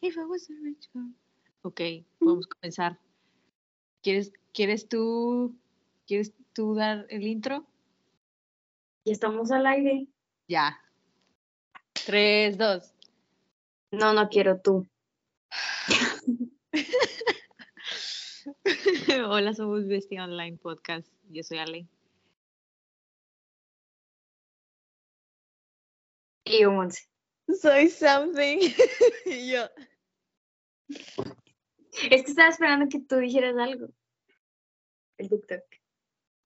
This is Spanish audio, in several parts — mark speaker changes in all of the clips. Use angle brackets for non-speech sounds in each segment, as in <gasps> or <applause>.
Speaker 1: If I was a rich girl. Ok, podemos comenzar. ¿Quieres, ¿Quieres tú ¿Quieres tú dar el intro?
Speaker 2: Ya estamos al aire.
Speaker 1: Ya. Tres, dos.
Speaker 2: No, no quiero tú. <laughs>
Speaker 1: Hola, somos Bestia Online Podcast. Yo soy Ale.
Speaker 2: Y yo, Monse.
Speaker 1: Soy something. <laughs> y yo.
Speaker 2: Es que estaba esperando que tú dijeras algo. El TikTok.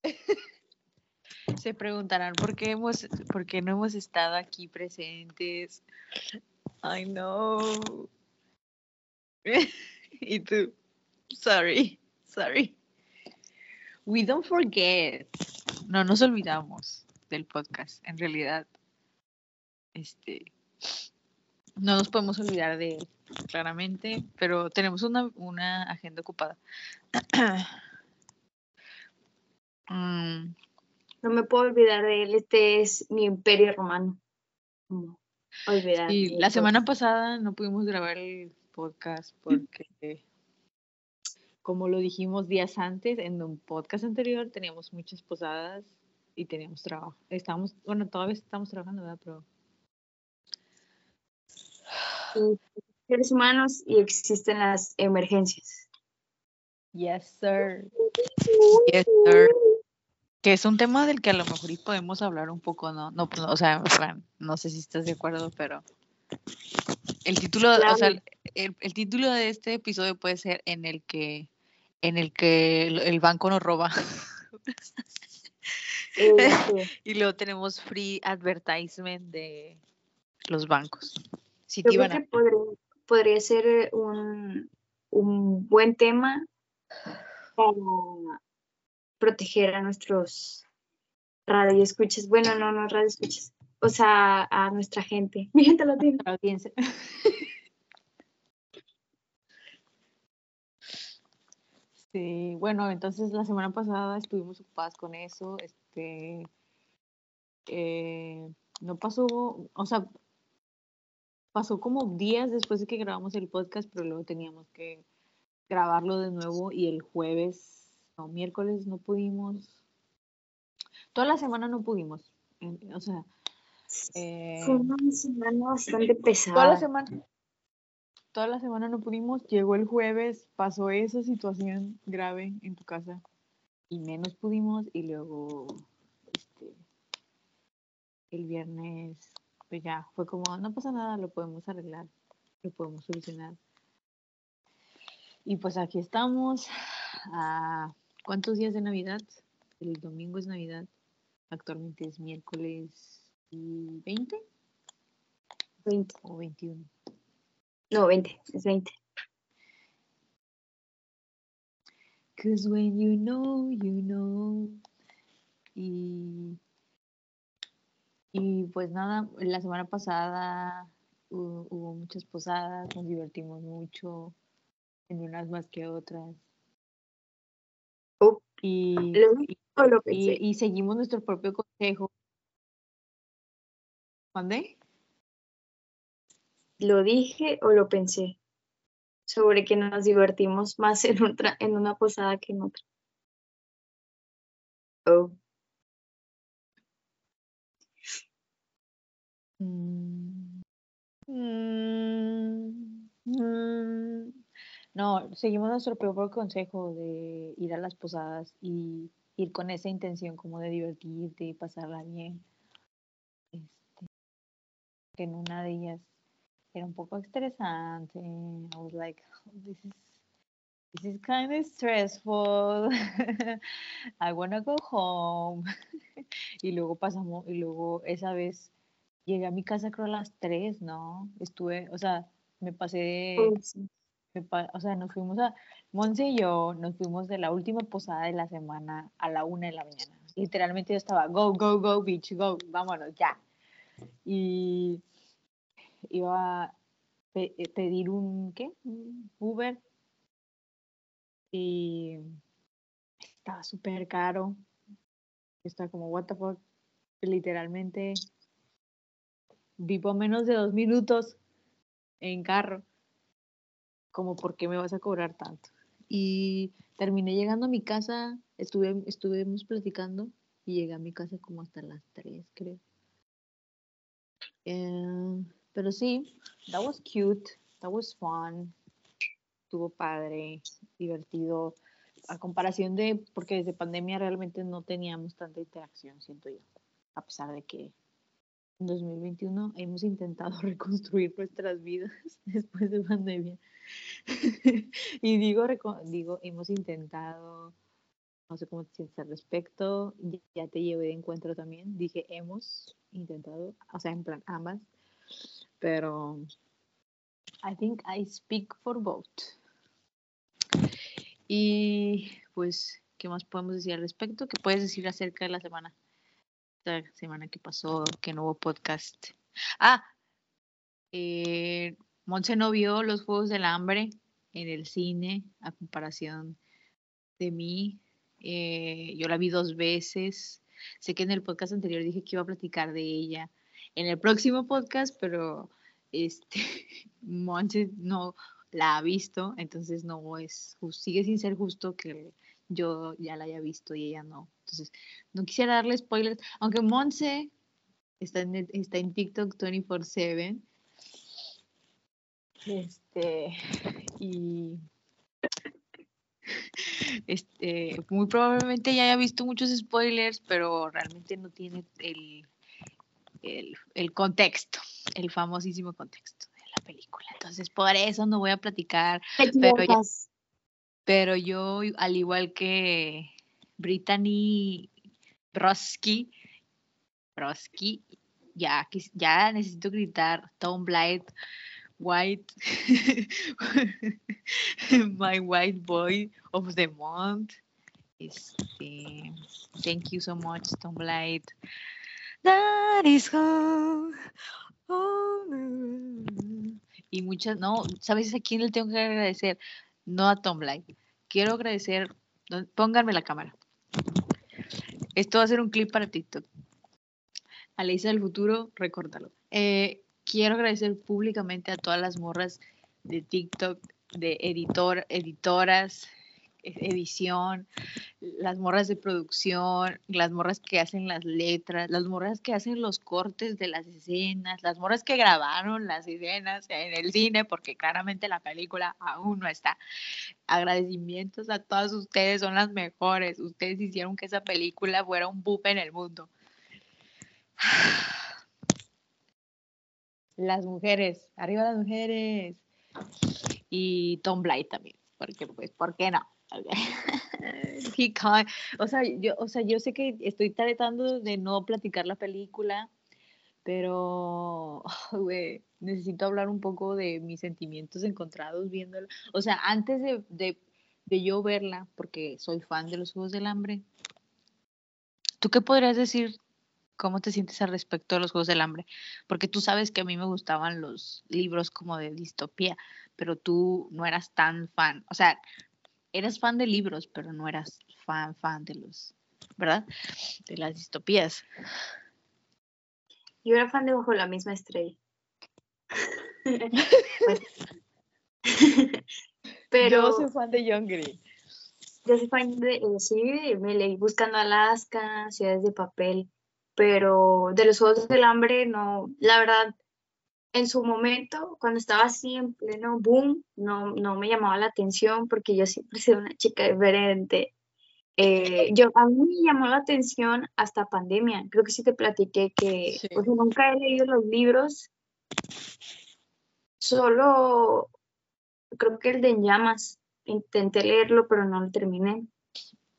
Speaker 2: <laughs>
Speaker 1: Se preguntarán por qué, hemos, por qué no hemos estado aquí presentes. I know. <laughs> y tú, sorry, sorry. We don't forget. No nos olvidamos del podcast, en realidad. Este, no nos podemos olvidar de él, claramente, pero tenemos una, una agenda ocupada. <clears throat>
Speaker 2: Mm. No me puedo olvidar de él, este es mi imperio romano.
Speaker 1: olvidar. Y la semana pasada no pudimos grabar el podcast porque, como lo dijimos días antes, en un podcast anterior teníamos muchas posadas y teníamos trabajo. Estamos, bueno, todavía estamos trabajando, ¿verdad? Pero...
Speaker 2: seres humanos y existen las emergencias.
Speaker 1: Yes, sir. Yes, sir que es un tema del que a lo mejor podemos hablar un poco, ¿no? No, pues, o sea, no sé si estás de acuerdo, pero el título, o sea, el, título de este episodio puede ser en el que en el que el, banco nos roba. <laughs> y luego tenemos free advertisement de los bancos.
Speaker 2: Si Yo creo que podría, podría, ser un, un buen tema para proteger a nuestros radioescuchas. Bueno, no, no radioescuchas. O sea, a nuestra gente. <laughs> Mi gente lo tiene. audiencia. <laughs>
Speaker 1: Sí, bueno, entonces la semana pasada estuvimos ocupadas con eso. Este, eh, no pasó, o sea, pasó como días después de que grabamos el podcast, pero luego teníamos que grabarlo de nuevo y el jueves no, miércoles no pudimos. Toda la semana no pudimos. O sea.
Speaker 2: Eh, Fue una semana bastante pesada.
Speaker 1: Toda la semana. Toda la semana no pudimos. Llegó el jueves, pasó esa situación grave en tu casa y menos pudimos. Y luego, este, el viernes, pues ya fue como, no pasa nada, lo podemos arreglar, lo podemos solucionar. Y pues aquí estamos. a ¿Cuántos días de Navidad? El domingo es Navidad. Actualmente es miércoles y 20.
Speaker 2: 20.
Speaker 1: O 21.
Speaker 2: No, 20. Es 20.
Speaker 1: Cause when you know, you know. Y, y pues nada, la semana pasada hubo, hubo muchas posadas, nos divertimos mucho, en unas más que otras. Y, y, seguimos nuestro propio consejo. ¿Dónde?
Speaker 2: ¿Lo dije o lo pensé? Sobre que nos divertimos más en, otra, en una posada que en otra. Oh.
Speaker 1: Mm. Mm. Mm. No, seguimos nuestro propio consejo de ir a las posadas y ir con esa intención como de divertirte y pasarla bien. Este, que en una de ellas era un poco estresante. I was like, oh, this is this is kind of stressful. <laughs> I wanna go home. <laughs> y luego pasamos, y luego esa vez llegué a mi casa creo a las tres, ¿no? Estuve, o sea, me pasé oh, o sea, nos fuimos a, Monse y yo nos fuimos de la última posada de la semana a la una de la mañana. Literalmente yo estaba, go, go, go, bitch, go, vámonos, ya. Y iba a eh, pedir un, ¿qué? Un Uber. Y estaba súper caro. Estaba como, what the fuck. literalmente vivo menos de dos minutos en carro, como por qué me vas a cobrar tanto. Y terminé llegando a mi casa, estuve, estuvimos platicando y llegué a mi casa como hasta las tres, creo. Eh, pero sí, that was cute, that was fun, estuvo padre, divertido, a comparación de, porque desde pandemia realmente no teníamos tanta interacción, siento yo, a pesar de que en 2021 hemos intentado <laughs> reconstruir nuestras vidas <laughs> después de pandemia. <laughs> y digo, digo, hemos intentado, no sé cómo te sientes al respecto, ya te llevé de encuentro también, dije hemos intentado, o sea, en plan ambas, pero I think I speak for both. Y pues, ¿qué más podemos decir al respecto? ¿Qué puedes decir acerca de la semana? La semana que pasó, que no hubo podcast. Ah, eh, Monse no vio los Juegos del Hambre en el cine a comparación de mí. Eh, yo la vi dos veces. Sé que en el podcast anterior dije que iba a platicar de ella en el próximo podcast, pero este <laughs> Monse no la ha visto, entonces no es, sigue sin ser justo que yo ya la haya visto y ella no. Entonces, no quisiera darle spoilers, aunque Monse está en, está en TikTok 24/7. Este, <laughs> y <laughs> este, muy probablemente ya haya visto muchos spoilers, pero realmente no tiene el, el, el contexto, el famosísimo contexto película. Entonces, por eso no voy a platicar. Pero, pero yo, al igual que Brittany Broski, Broski, ya, ya necesito gritar Tom Blight, White, <laughs> My White Boy of the Month. Este, thank you so much, Tom Blight. That is home. Y muchas, no, ¿sabes a quién le tengo que agradecer? No a Tom Light. Quiero agradecer, pónganme la cámara. Esto va a ser un clip para TikTok. A Leisa del futuro, recórdalo. Eh, quiero agradecer públicamente a todas las morras de TikTok, de editor, editoras, edición, las morras de producción, las morras que hacen las letras, las morras que hacen los cortes de las escenas, las morras que grabaron las escenas en el cine, porque claramente la película aún no está. Agradecimientos a todas ustedes, son las mejores. Ustedes hicieron que esa película fuera un boom en el mundo. Las mujeres, arriba las mujeres. Y Tom Blight también, porque pues, ¿por qué no? <laughs> O sea, yo, o sea, yo sé que estoy tratando de no platicar la película, pero <laughs> necesito hablar un poco de mis sentimientos encontrados viéndola. O sea, antes de, de, de yo verla, porque soy fan de los Juegos del Hambre, ¿tú qué podrías decir ¿Cómo te sientes al respecto de los Juegos del Hambre? Porque tú sabes que a mí me gustaban los libros como de distopía, pero tú no eras tan fan. O sea, eras fan de libros, pero no eras fan, fan de los, ¿verdad? De las distopías.
Speaker 2: Yo era fan de Bajo la misma estrella. <laughs>
Speaker 1: pero yo soy fan de John Green.
Speaker 2: Yo soy fan de, eh, sí, me leí Buscando Alaska, Ciudades de Papel, pero de los Juegos del Hambre no, la verdad, en su momento, cuando estaba así en pleno boom, no, no me llamaba la atención porque yo siempre he sido una chica diferente. Eh, yo, a mí me llamó la atención hasta pandemia. Creo que sí te platiqué que nunca he leído los libros. Solo creo que el de En Llamas. Intenté leerlo, pero no lo terminé.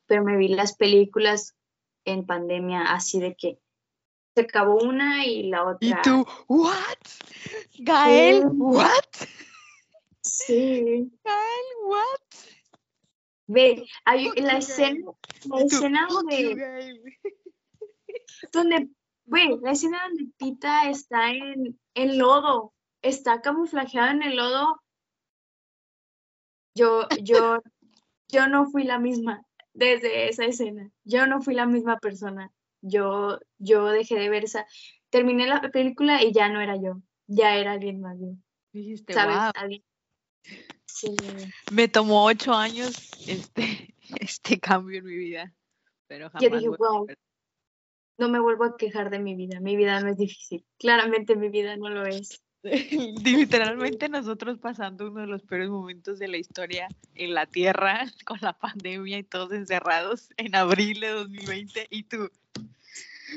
Speaker 2: Pero me vi las películas en pandemia así de que se acabó una y la otra.
Speaker 1: ¿Y tú, what? Gael, what?
Speaker 2: Sí.
Speaker 1: Gael, what?
Speaker 2: Ve, hay la escena, <laughs> la escena donde, donde, ve, la escena donde Tita está en, en lodo, está camuflajeada en el lodo. Yo, yo, <laughs> yo no fui la misma desde esa escena. Yo no fui la misma persona yo, yo dejé de ver esa, terminé la película y ya no era yo, ya era alguien más bien.
Speaker 1: Dijiste,
Speaker 2: ¿Sabes?
Speaker 1: "Wow".
Speaker 2: Alguien- Sí.
Speaker 1: Me tomó ocho años este, <laughs> este cambio en mi vida, pero jamás.
Speaker 2: Yo dije, wow, no me vuelvo a quejar de mi vida, mi vida no es difícil, claramente mi vida no lo es. <laughs>
Speaker 1: Literalmente nosotros pasando uno de los peores momentos de la historia en la Tierra <laughs> con la pandemia y todos encerrados en abril de 2020 y tú,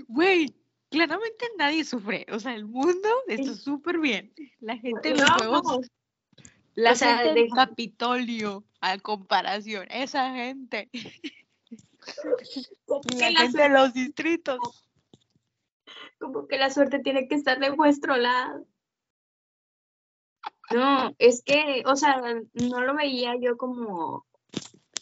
Speaker 1: güey, claramente nadie sufre, o sea, el mundo está súper bien, la gente en los
Speaker 2: No,
Speaker 1: juegos, la
Speaker 2: o sea,
Speaker 1: gente
Speaker 2: deja-
Speaker 1: Capitolio a comparación, esa gente, <laughs> la
Speaker 2: la
Speaker 1: gente de los distritos.
Speaker 2: como que la suerte tiene que estar de vuestro lado. No, es que, o sea, no lo veía yo como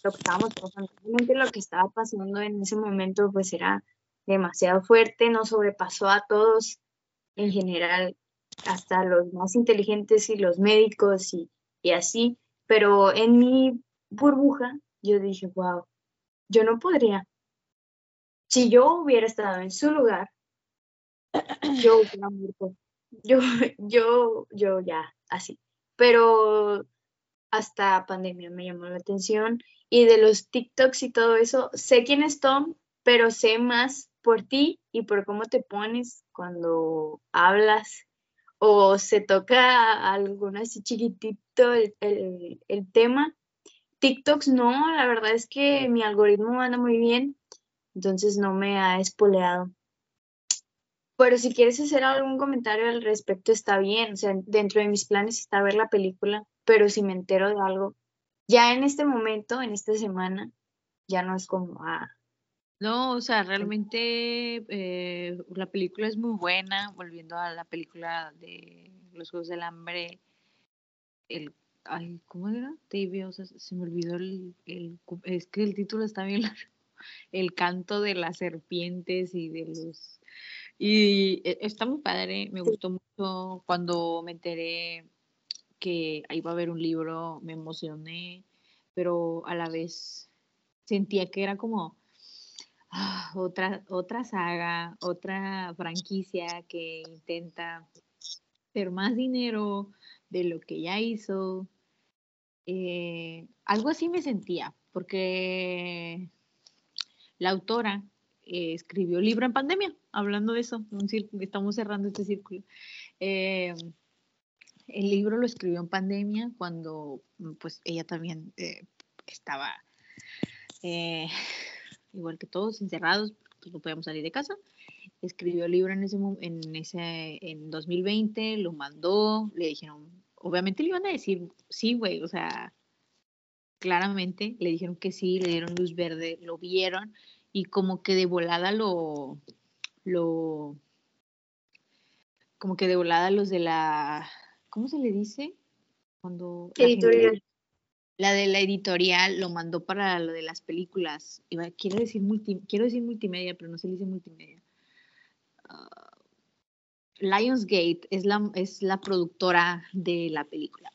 Speaker 2: lo que estábamos pasando. Realmente lo que estaba pasando en ese momento, pues era demasiado fuerte, nos sobrepasó a todos en general, hasta los más inteligentes y los médicos y, y así. Pero en mi burbuja, yo dije, wow, yo no podría. Si yo hubiera estado en su lugar, <clears throat> yo hubiera muerto. Yo, yo, yo ya, así. Pero hasta pandemia me llamó la atención. Y de los TikToks y todo eso, sé quién es Tom, pero sé más por ti y por cómo te pones cuando hablas o se toca algún así chiquitito el, el- el tema. TikToks no, la verdad es que mi algoritmo anda muy bien, entonces no me ha espoleado. Pero si quieres hacer algún comentario al respecto, está bien. O sea, dentro de mis planes está ver la película, pero si me entero de algo, ya en este momento, en esta semana, ya no es como, ah,
Speaker 1: No, o sea, realmente eh, la película es muy buena, volviendo a la película de Los Juegos del Hambre, el, ay, ¿cómo era? Tibia, o sea, se me olvidó el, el, es que el título está bien <laughs> largo, el canto de las serpientes y de los, y eh, está muy padre, me gustó mucho cuando me enteré que iba a haber un libro, me emocioné, pero a la vez sentía que era como ah, otra, otra saga, otra franquicia que intenta hacer más dinero de lo que ya hizo. Eh, algo así me sentía, porque la autora eh, escribió libro en pandemia, hablando de eso, estamos cerrando este círculo. Eh, el libro lo escribió en pandemia cuando pues ella también eh, estaba igual que todos encerrados, pues no podíamos salir de casa. Escribió el libro en ese en ese en 2020, lo mandó, le dijeron, obviamente le iban a decir, sí, güey, o sea, claramente le dijeron que sí, le dieron luz verde, lo vieron y como que de volada lo lo como que de volada los de la ¿cómo se le dice? Cuando
Speaker 2: editorial.
Speaker 1: La de la editorial lo mandó para lo de las películas. Iba, quiero, decir multi, quiero decir multimedia, pero no se le dice multimedia. Ah, Lionsgate es la, es la productora de la película,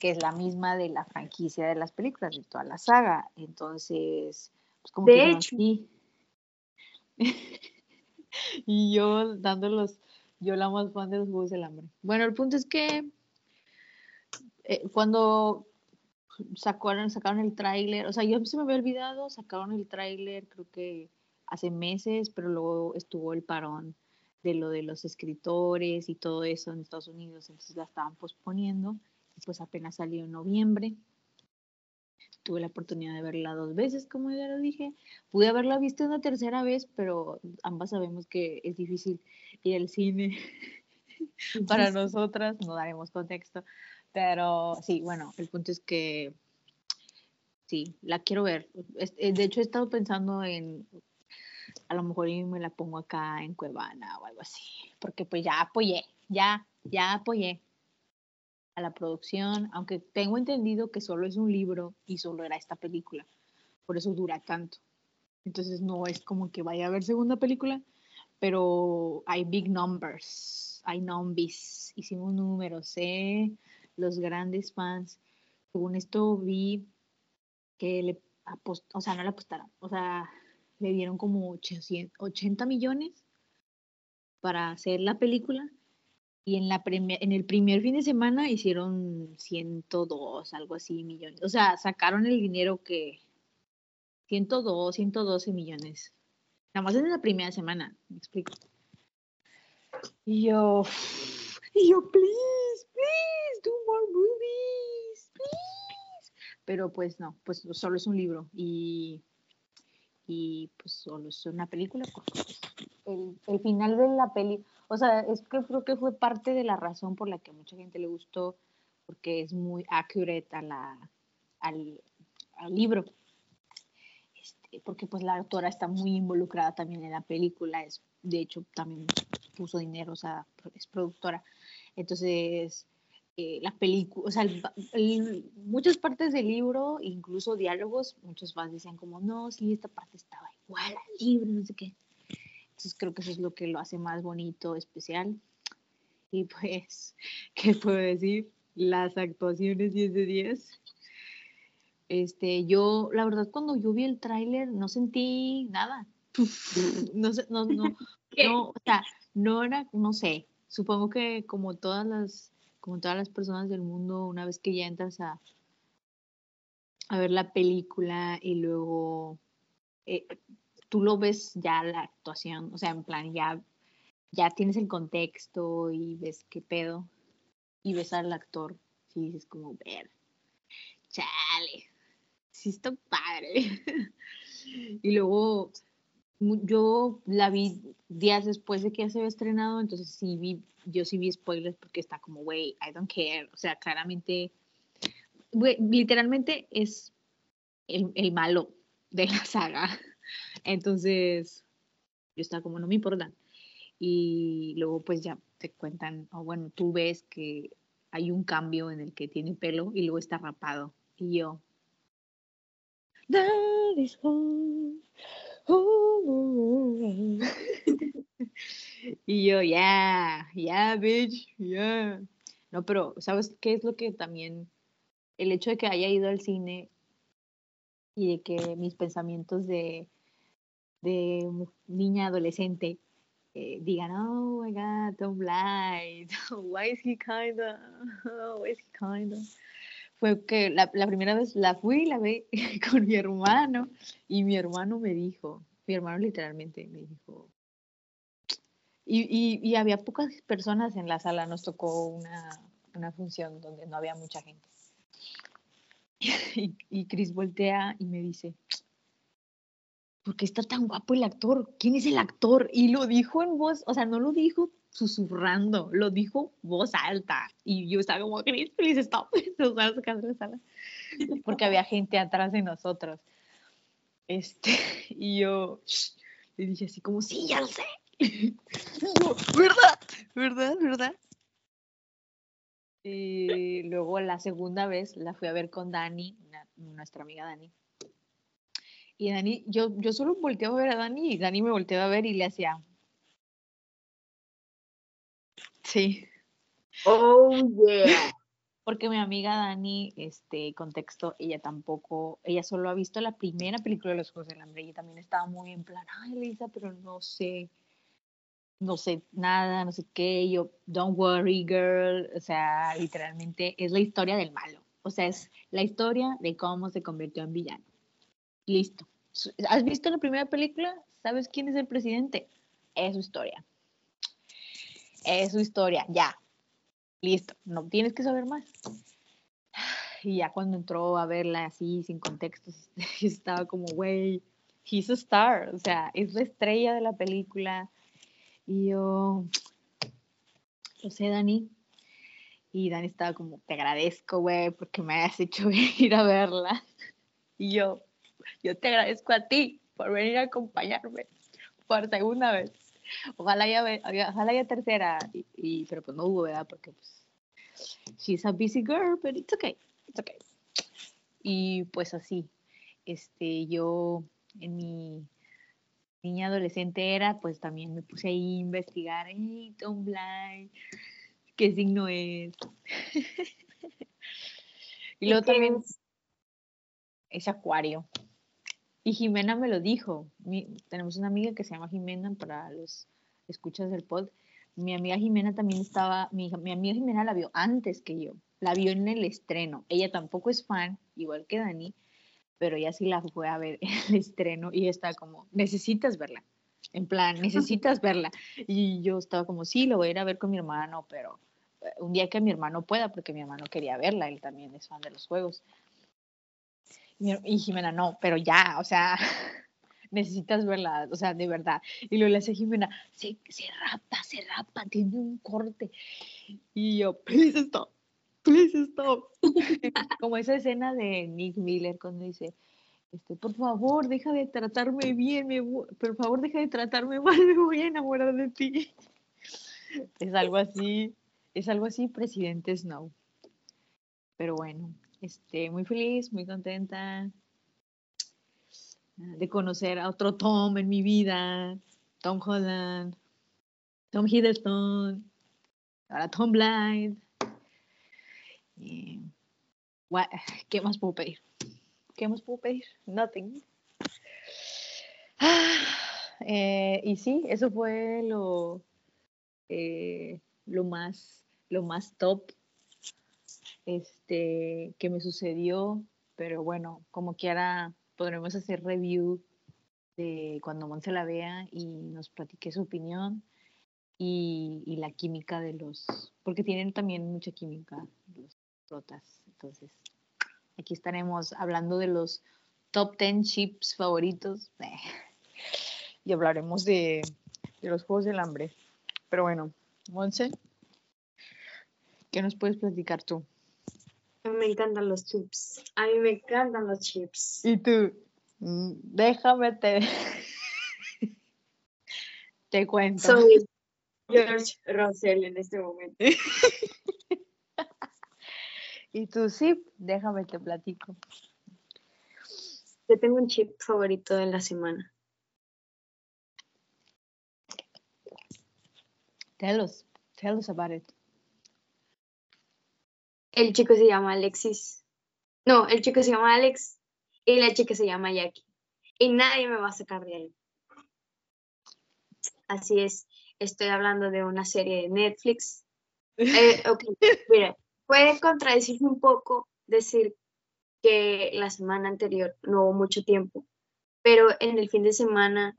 Speaker 1: que es la misma de la franquicia de las películas, de toda la saga. Entonces, pues como
Speaker 2: De
Speaker 1: que
Speaker 2: hecho. <laughs>
Speaker 1: y yo dándolos, yo la más fan de los Juegos del Hambre. Bueno, el punto es que eh, cuando sacaron, sacaron el tráiler, o sea, yo se me había olvidado, sacaron el tráiler creo que hace meses, pero luego estuvo el parón de lo de los escritores y todo eso en Estados Unidos, entonces la estaban posponiendo, y pues apenas salió en noviembre. Tuve la oportunidad de verla dos veces, como ya lo dije. Pude haberla visto una tercera vez, pero ambas sabemos que es difícil ir al cine <laughs> para nosotras, no daremos contexto. Pero sí, bueno, el punto es que sí, la quiero ver. Eh, De hecho, he estado pensando en, a lo mejor me la pongo acá en Cuevana o algo así, porque pues ya apoyé, ya, ya apoyé a la producción, aunque tengo entendido que solo es un libro y solo era esta película, por eso dura tanto. Entonces no es como que vaya a haber segunda película, pero hay big numbers, hay nombis, hicimos números, ¿eh? Los grandes fans. Según esto vi que le apost o sea, no le apostaron, o sea, le dieron como 80 millones para hacer la película y en, la en el primer fin de semana hicieron 102, algo así, millones. O sea, sacaron el dinero que 102, 112 millones. Nada más en la primera semana, me explico. Y yo, y yo, please, please, do more movies, please. Pero pues no, pues solo es un libro y y pues solo es una película pues, el, el, final de la peli, o sea, es que creo que fue parte de la razón por la que a mucha gente le gustó, porque es muy accurate a la, al, al libro. Este, porque pues la autora está muy involucrada también en la película, es, de hecho también puso dinero, o sea, es productora. Entonces, eh, la película, o sea, muchas partes del libro, incluso diálogos, muchos fans decían como, no, sí, esta parte estaba igual al libro, no sé qué. Entonces creo que eso es lo que lo hace más bonito, especial. Y pues, <laughs> ¿qué puedo decir? Las actuaciones 10 de 10. Este, yo, la verdad, cuando yo vi el tráiler, no sentí nada. <laughs> No sé, no, no, <laughs> no, o sea, no era, no sé, supongo que como todas las como todas las personas del mundo, una vez que ya entras a, a ver la película y luego eh, tú lo ves ya la actuación, o sea, en plan, ya, ya tienes el contexto y ves qué pedo y ves al actor y dices como, ver, chale, sí está padre. <laughs> y luego yo la vi días después de que ya se había estrenado, entonces sí vi, yo sí vi spoilers porque está como, wey, I don't care. O sea, claramente, literalmente es el, el, malo de la saga. <laughs> Entonces, yo estaba como, no me importa. Y luego pues ya te cuentan, o bueno, tú ves que hay un cambio en el que tiene pelo y luego está rapado. Y yo, <laughs> y yo, ya, ya, bitch, ya. No, pero, ¿sabes qué es lo que también, el hecho de que haya ido al cine y de que mis pensamientos de, de niña adolescente eh, digan, oh my god, don't lie, <laughs> why is he kinda, <laughs> why is he kinda fue que la, primera vez la fui la vi <laughs> con mi hermano y mi hermano me dijo, mi hermano literalmente me dijo, y, y, y había pocas personas en la sala, nos tocó una, una función donde no había mucha gente. <laughs> Y, y Chris voltea y me dice, ¿por qué está tan guapo el actor? ¿Quién es el actor? Y lo dijo en voz, o sea, no lo dijo susurrando, lo dijo voz alta. Y yo estaba como, Chris, please stop. <laughs> Porque había gente atrás de nosotros. Este, <laughs> y yo le dije así como, sí, ya lo sé. <laughs> ¿verdad? ¿Verdad? ¿Verdad? Y luego la segunda vez la fui a ver con Dani, nuestra amiga Dani. Y Dani, yo, yo solo volteaba a ver a Dani y Dani me volteaba a ver y le hacía, Sí.
Speaker 2: Oh, yeah. <laughs>
Speaker 1: Porque mi amiga Dani, este, contexto, ella tampoco, ella solo ha visto la primera película de los Juegos del Hambre y también estaba muy en plan, ay, Lisa, pero no sé, no sé nada, no sé qué, yo, don't worry, girl, o sea, literalmente es la historia del malo, o sea, es la historia de cómo se convirtió en villano. Listo. ¿Has visto la primera película? ¿Sabes quién es el presidente? Es su historia es su historia, ya, listo, no tienes que saber más. Y ya cuando entró a verla así, sin contexto, <laughs> estaba como, güey, he's a star, o sea, es la estrella de la película. Y yo, lo sé, Dani. Y Dani estaba como, te agradezco, güey, porque me has hecho <laughs> ir a verla. Y yo, yo te agradezco a ti por venir a acompañarme por segunda vez. Ojalá ya, ojalá ya tercera, y, pero pues no hubo, ¿verdad? Porque pues, she's a busy girl, but it's okay, it's okay. Y pues así, este, yo en mi niña adolescente era, pues también me puse ahí a investigar, hey, Tom Blind, qué signo es. <laughs> y luego también es acuario. Y Jimena me lo dijo. tenemos una amiga que se llama Jimena para los escuchas del pod. Mi amiga Jimena también estaba, mi, mi amiga Jimena la vio antes que yo, la vio en el estreno. Ella tampoco es fan, igual que Dani, pero ella sí la fue a ver en <laughs> el estreno y está como, necesitas verla. En plan, <laughs> necesitas verla. Y yo estaba como, sí, lo voy a ir a ver con mi hermano, pero eh, un día que mi hermano pueda, porque mi hermano quería verla, él también es fan de los juegos. Y Jimena, no, pero ya, o sea, <laughs> necesitas verla, o sea, de verdad. Y luego le hace Jimena, se, se rapa, se rapa, tiene un corte. Y yo, please stop, please stop. <laughs> Como esa escena de Nick Miller cuando dice, este, por favor, deja de tratarme bien, me, por favor, deja de tratarme mal, me voy a enamorar de ti. Es algo así, es algo así, presidente Snow. Pero bueno, este, muy feliz, muy contenta de conocer a otro Tom en mi vida, Tom Holland, Tom Hiddleston, ahora Tom Blind. ¿Qué más puedo pedir? ¿Qué más puedo pedir? Nothing. Eh, y sí, eso fue lo, eh, lo, más, lo más top este, que me sucedió, pero bueno, como quiera, podremos hacer review de cuando Monse la vea y nos platique su opinión y, la química de los, porque tienen también mucha química los protas, entonces aquí estaremos hablando de los top 10 chips favoritos. <laughs> Y hablaremos de, de los Juegos del Hambre, pero bueno, Monse, ¿qué nos puedes platicar tú?
Speaker 2: Me encantan los chips. A mí me encantan los chips.
Speaker 1: Y tú, mm, déjame te, <laughs> te cuento.
Speaker 2: Soy George Russell en este momento. <laughs>
Speaker 1: y tú, sí, déjame te platico.
Speaker 2: Yo tengo un chip favorito de la semana.
Speaker 1: Tell us, tell us about it.
Speaker 2: El chico se llama Alexis. No, el chico se llama Alex y la chica se llama Jackie. Y nadie me va a sacar de ahí. Así es, estoy hablando de una serie de Netflix. <laughs> Eh, ok, mira, puede contradecirme un poco decir que la semana anterior no hubo mucho tiempo, pero en el fin de semana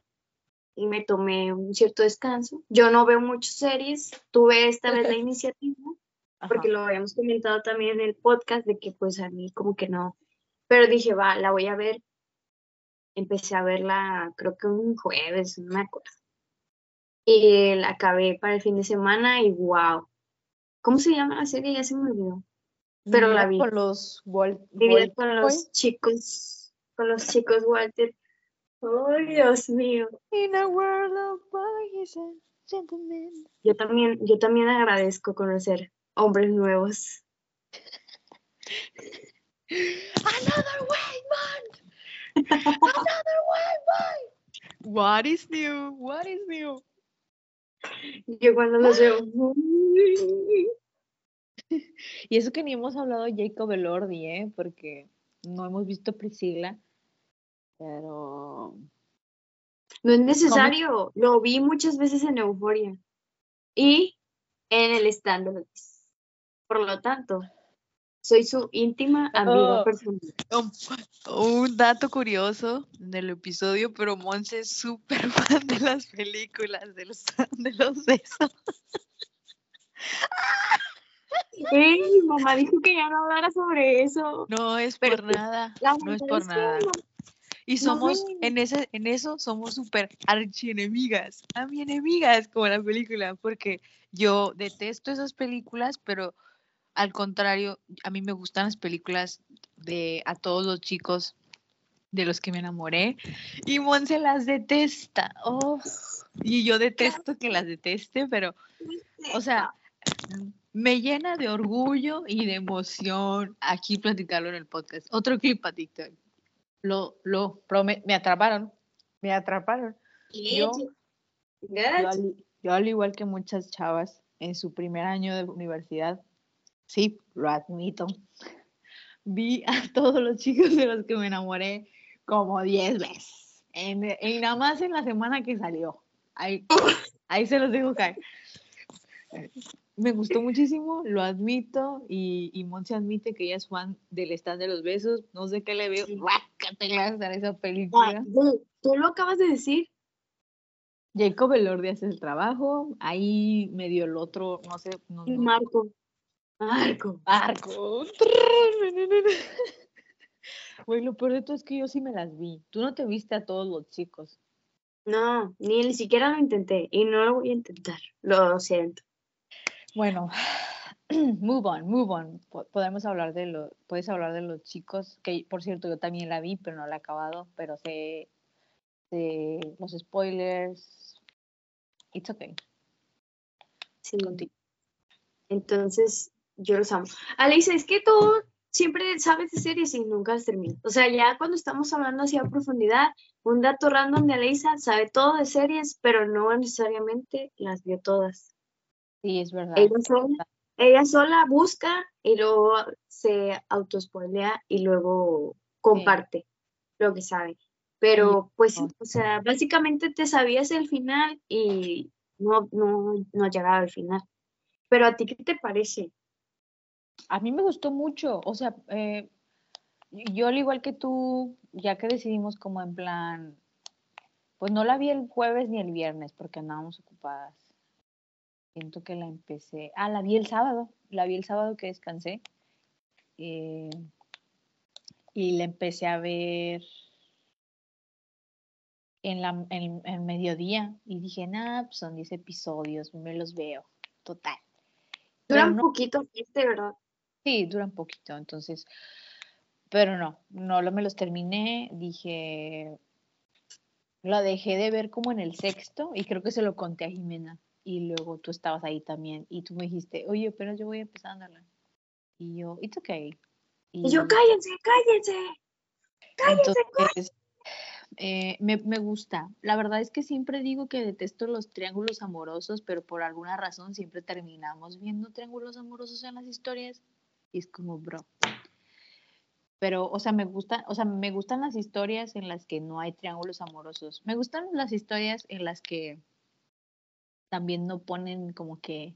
Speaker 2: me tomé un cierto descanso. Yo no veo muchas series, tuve esta vez la iniciativa porque lo habíamos comentado también en el podcast de que pues a mí como que no, pero dije, va, la voy a ver. Empecé a verla creo que un jueves, no me acuerdo. Y la acabé para el fin de semana y wow. ¿Cómo se llama la serie? Ya se me olvidó. Pero la vi.
Speaker 1: Con los
Speaker 2: con los chicos, con los chicos Walter. Oh, Dios mío.
Speaker 1: In a world of boys and gentlemen.
Speaker 2: Yo también, yo también agradezco conocer hombres nuevos.
Speaker 1: Another white man. Another white man. What is new? What is new?
Speaker 2: Yo cuando los veo.
Speaker 1: y eso que ni hemos hablado de Jacob Elordi, ¿eh? Porque no hemos visto Priscila. Pero.
Speaker 2: No es necesario. Lo vi muchas veces en Euforia. Y en el stand por lo tanto, soy su íntima amiga oh, personal.
Speaker 1: Un, dato curioso del episodio, pero Monse es súper <laughs> fan de las películas, de los, de los besos. <laughs>
Speaker 2: mi mamá dijo que ya no hablara sobre eso.
Speaker 1: No es por nada, no es por nada. Y somos, en, ese, en eso somos súper archienemigas, a mi enemigas, como la película, porque yo detesto esas películas, pero al contrario, a mí me gustan las películas de a todos los chicos de los que me enamoré y Monse las detesta. Oh, y yo detesto que las deteste, pero, o sea, me llena de orgullo y de emoción aquí platicarlo en el podcast. Otro clip para TikTok. Lo, lo, me atraparon, me atraparon. Yo, yo al igual que muchas chavas en su primer año de universidad, sí, lo admito. Vi a <laughs> todos los chicos de los que me enamoré, como 10 veces. En, y nada más en la semana que salió. Ahí, <laughs> ahí se los dejo caer. Me gustó muchísimo, lo admito, y, y Monse admite que ella es fan del stand de los besos. No sé qué le veo. A esa película.
Speaker 2: Tú, tú lo acabas de decir.
Speaker 1: Jacob Elordi hace el trabajo. Ahí medio el otro, no sé. No,
Speaker 2: Y
Speaker 1: no-
Speaker 2: Marco. Marco.
Speaker 1: Marco. <laughs> Güey, lo peor de todo es que yo sí me las vi. Tú no te viste a todos los chicos.
Speaker 2: No, ni ni siquiera lo intenté y no lo voy a intentar. Lo siento.
Speaker 1: Bueno, <clears throat> move on, move on. Po- Podemos hablar de lo, puedes hablar de los chicos, que por cierto yo también la vi, pero no la he acabado, pero sé, sé los spoilers. It's okay.
Speaker 2: Sí.
Speaker 1: Contigo.
Speaker 2: Entonces, yo los amo. Alicia, es que tú siempre sabes de series y nunca las terminas. O sea, ya cuando estamos hablando así a profundidad, un dato random de Alicia sabe todo de series, pero no necesariamente las vio todas.
Speaker 1: Sí, es verdad.
Speaker 2: Ella sola, ella sola busca y luego se autospoilea y luego comparte lo que sabe. Pero pues sí, o sea, básicamente te sabías el final y no, no, no llegaba al final. Pero a ti, ¿qué te parece?
Speaker 1: A mí me gustó mucho, o sea, eh, yo al igual que tú, ya que decidimos como en plan, pues no la vi el jueves ni el viernes porque andábamos ocupadas. Siento que la empecé, ah, la vi el sábado, la vi el sábado que descansé eh, y la empecé a ver en la en, en mediodía y dije, nah, pues son 10 episodios, me los veo, total.
Speaker 2: Dura un
Speaker 1: no-
Speaker 2: poquito, este, ¿verdad?
Speaker 1: Sí, dura un poquito, entonces, pero no, no me los terminé, dije, la dejé de ver como en el sexto y creo que se lo conté a Jimena y luego tú estabas ahí también y tú me dijiste, oye, pero yo voy empezándola. Y yo, it's okay.
Speaker 2: Y yo, cállense, cállense. Cállense,
Speaker 1: entonces, eh, me, me gusta. La verdad es que siempre digo que detesto los triángulos amorosos, pero por alguna razón siempre terminamos viendo triángulos amorosos en las historias. Es como, bro. Pero, o sea, me gusta, o sea, me gustan las historias en las que no hay triángulos amorosos. Me gustan las historias en las que también no ponen como que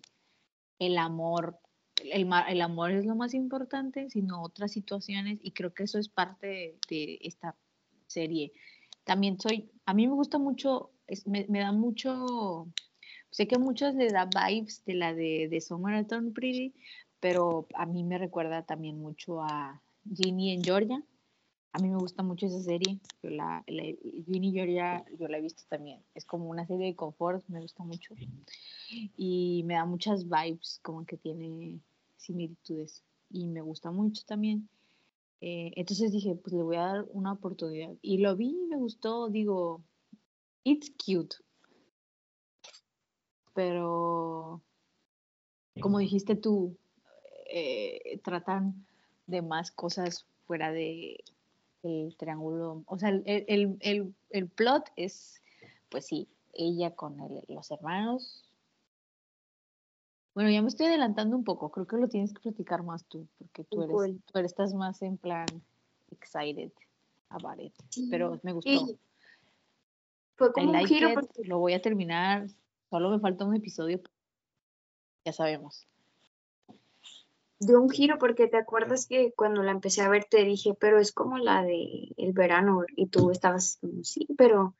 Speaker 1: el amor, el, el amor es lo más importante, sino otras situaciones, y creo que eso es parte de, esta serie. También soy, a mí me gusta mucho, me, me da mucho, sé que a muchos les da vibes de la de, de Summer Pretty, pero a mí me recuerda también mucho a Ginny en Georgia. A mí me gusta mucho esa serie. Yo la, Ginny Georgia, yo la he visto también. Es como una serie de confort, me gusta mucho. Y me da muchas vibes, como que tiene similitudes. Y me gusta mucho también. Eh, entonces dije, pues le voy a dar una oportunidad. Y lo vi y me gustó. Digo, it's cute. Pero, como dijiste tú, eh, tratan de más cosas fuera de el triángulo. O sea, el, el, el, el plot es, pues sí, ella con el- los hermanos. Bueno, ya me estoy adelantando un poco. Creo que lo tienes que platicar más tú, porque tú eres,
Speaker 2: Cool.
Speaker 1: tú eres- estás más en plan excited about it.
Speaker 2: Sí,
Speaker 1: Pero me gustó.
Speaker 2: Y fue
Speaker 1: I
Speaker 2: como un
Speaker 1: like
Speaker 2: giro
Speaker 1: it,
Speaker 2: porque
Speaker 1: Lo voy a terminar. Solo me falta un episodio. Ya sabemos.
Speaker 2: Dio un giro porque te acuerdas que cuando la empecé a ver te dije, pero es como la de el verano y tú estabas como, sí, pero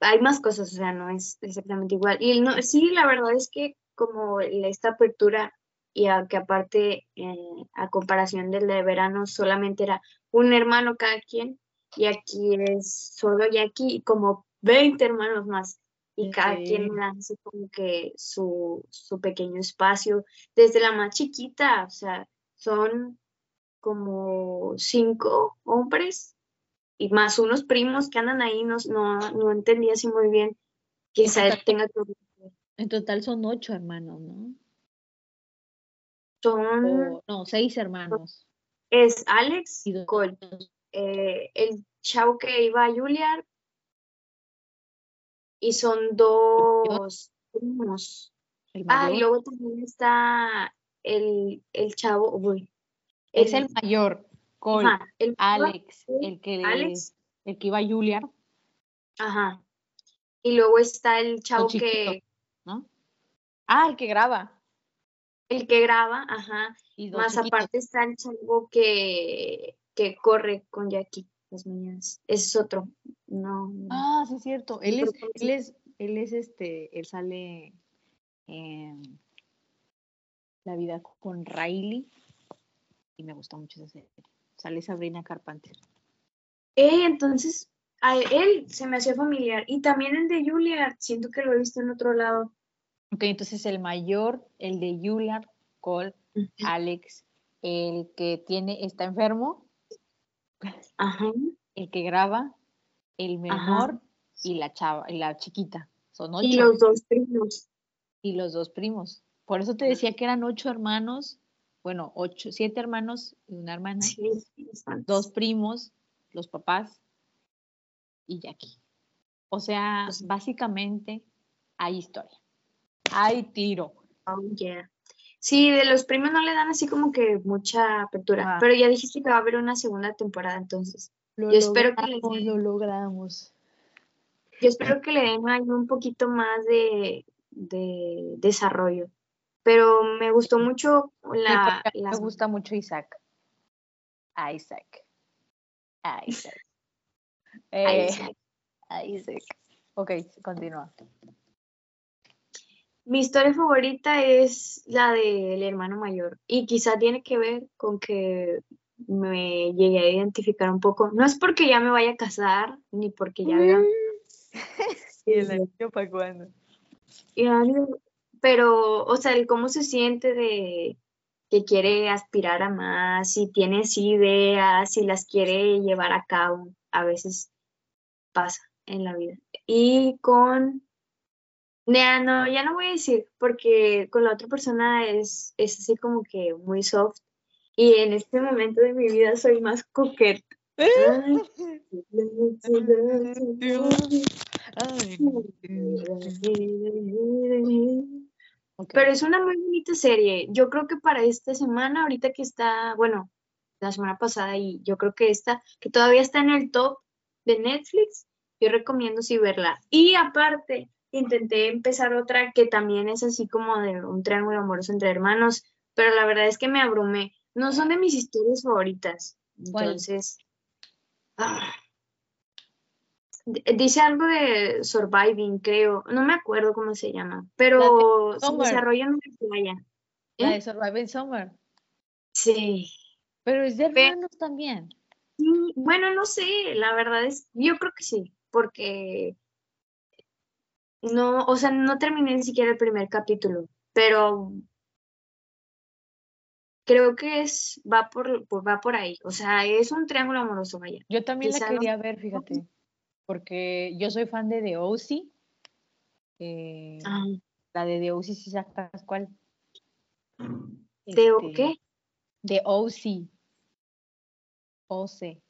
Speaker 2: hay más cosas, o sea, no es exactamente igual. Y no, sí, la verdad es que como esta apertura y a, que aparte eh, a comparación del de verano solamente era un hermano cada quien y aquí es solo y como 20 hermanos más y cada quien le hace como que su, su pequeño espacio. Desde la más chiquita, o sea, son como cinco hombres y más unos primos que andan ahí, no, no, no entendía así muy bien. Esa tenga que
Speaker 1: En total son ocho hermanos, ¿no?
Speaker 2: son,
Speaker 1: O, no, seis hermanos.
Speaker 2: es Alex,
Speaker 1: Y
Speaker 2: Cole, eh, el chavo que iba a Juilliard y son dos primos. Ah, y luego también está el, el chavo, uy,
Speaker 1: es el mayor.
Speaker 2: Ajá, el
Speaker 1: Alex, el que,
Speaker 2: Alex.
Speaker 1: el que iba a Juilliard,
Speaker 2: Ajá. Y luego está el chavo
Speaker 1: chiquito.
Speaker 2: que,
Speaker 1: ¿no? Ah, el que graba.
Speaker 2: el que graba, ajá.
Speaker 1: Y
Speaker 2: Más
Speaker 1: chiquitos.
Speaker 2: aparte está el chavo que, que corre con Jackie las mañanas. Ese es otro. No.
Speaker 1: Ah, sí es cierto. Él es, él es, él es este, él sale en La vida con Riley y me gusta mucho esa serie. Sale Sabrina Carpenter.
Speaker 2: Eh, entonces, a él se me hacía familiar. Y también el de Juilliard, siento que lo he visto en otro lado.
Speaker 1: Ok, entonces el mayor, el de Juilliard, Cole, Alex, el que tiene, está enfermo,
Speaker 2: Ajá.
Speaker 1: el que graba, el menor y la chava, y la chiquita. Son ocho.
Speaker 2: Y los dos primos.
Speaker 1: y los dos primos. Por eso te decía que eran ocho hermanos, bueno, ocho, siete hermanos y una hermana,
Speaker 2: Sí,
Speaker 1: dos primos, los papás y Jackie. O sea,
Speaker 2: Pues-
Speaker 1: básicamente hay historia. Hay tiro.
Speaker 2: Oh, yeah. Sí, de los primos no le dan así como que mucha apertura.
Speaker 1: Ajá.
Speaker 2: Pero ya dijiste que va a haber una segunda temporada, entonces.
Speaker 1: Lo
Speaker 2: Yo espero que les
Speaker 1: logramos,
Speaker 2: den-
Speaker 1: lo logramos.
Speaker 2: Yo espero que le den ahí un poquito más de, de desarrollo. Pero me gustó mucho la,
Speaker 1: me gusta mucho Isaac. Isaac. Isaac. Eh,
Speaker 2: Isaac.
Speaker 1: Isaac. Ok, continúa.
Speaker 2: Mi historia favorita es la del hermano mayor y quizá tiene que ver con que me llegué a identificar un poco. No es porque ya me vaya a casar ni porque ya. <laughs>
Speaker 1: ¿Y el para cuándo?
Speaker 2: No- Pero, o sea, el cómo se siente de que quiere aspirar a más, si tiene así ideas, si las quiere llevar a cabo, a veces pasa en la vida. Y con, Nea, no, ya no voy a decir, porque con la otra persona es, es así como que muy soft. Y en este momento de mi vida soy más coqueta. Ay. <laughs>
Speaker 1: Ok.
Speaker 2: Pero es una muy bonita serie. Yo creo que para esta semana, ahorita que está, bueno, la semana pasada y yo creo que esta, que todavía está en el top de Netflix, yo recomiendo sí verla. Y aparte, intenté empezar otra que también es así como de un triángulo amoroso entre hermanos, pero la verdad es que me abrumé. No son de mis historias favoritas. Entonces, ah. Dice algo de surviving, creo. No me acuerdo cómo se llama, pero se desarrolla en una playa.
Speaker 1: La
Speaker 2: ¿Eh?
Speaker 1: de Surviving Summer.
Speaker 2: Sí.
Speaker 1: Pero es de hermanos también.
Speaker 2: Sí, Bueno, no sé, la verdad es, yo creo que sí, porque no, o sea, no terminé ni siquiera el primer capítulo, pero creo que es, va por, por- va por ahí. O sea, es un triángulo amoroso, vaya.
Speaker 1: Yo también
Speaker 2: Quizá
Speaker 1: la
Speaker 2: no-
Speaker 1: quería ver, fíjate. Porque yo soy fan de The O.C. eh,
Speaker 2: Ah,
Speaker 1: La de The O.C. si sacas cuál.
Speaker 2: ¿De
Speaker 1: Este,
Speaker 2: qué?
Speaker 1: The O.C. O.C.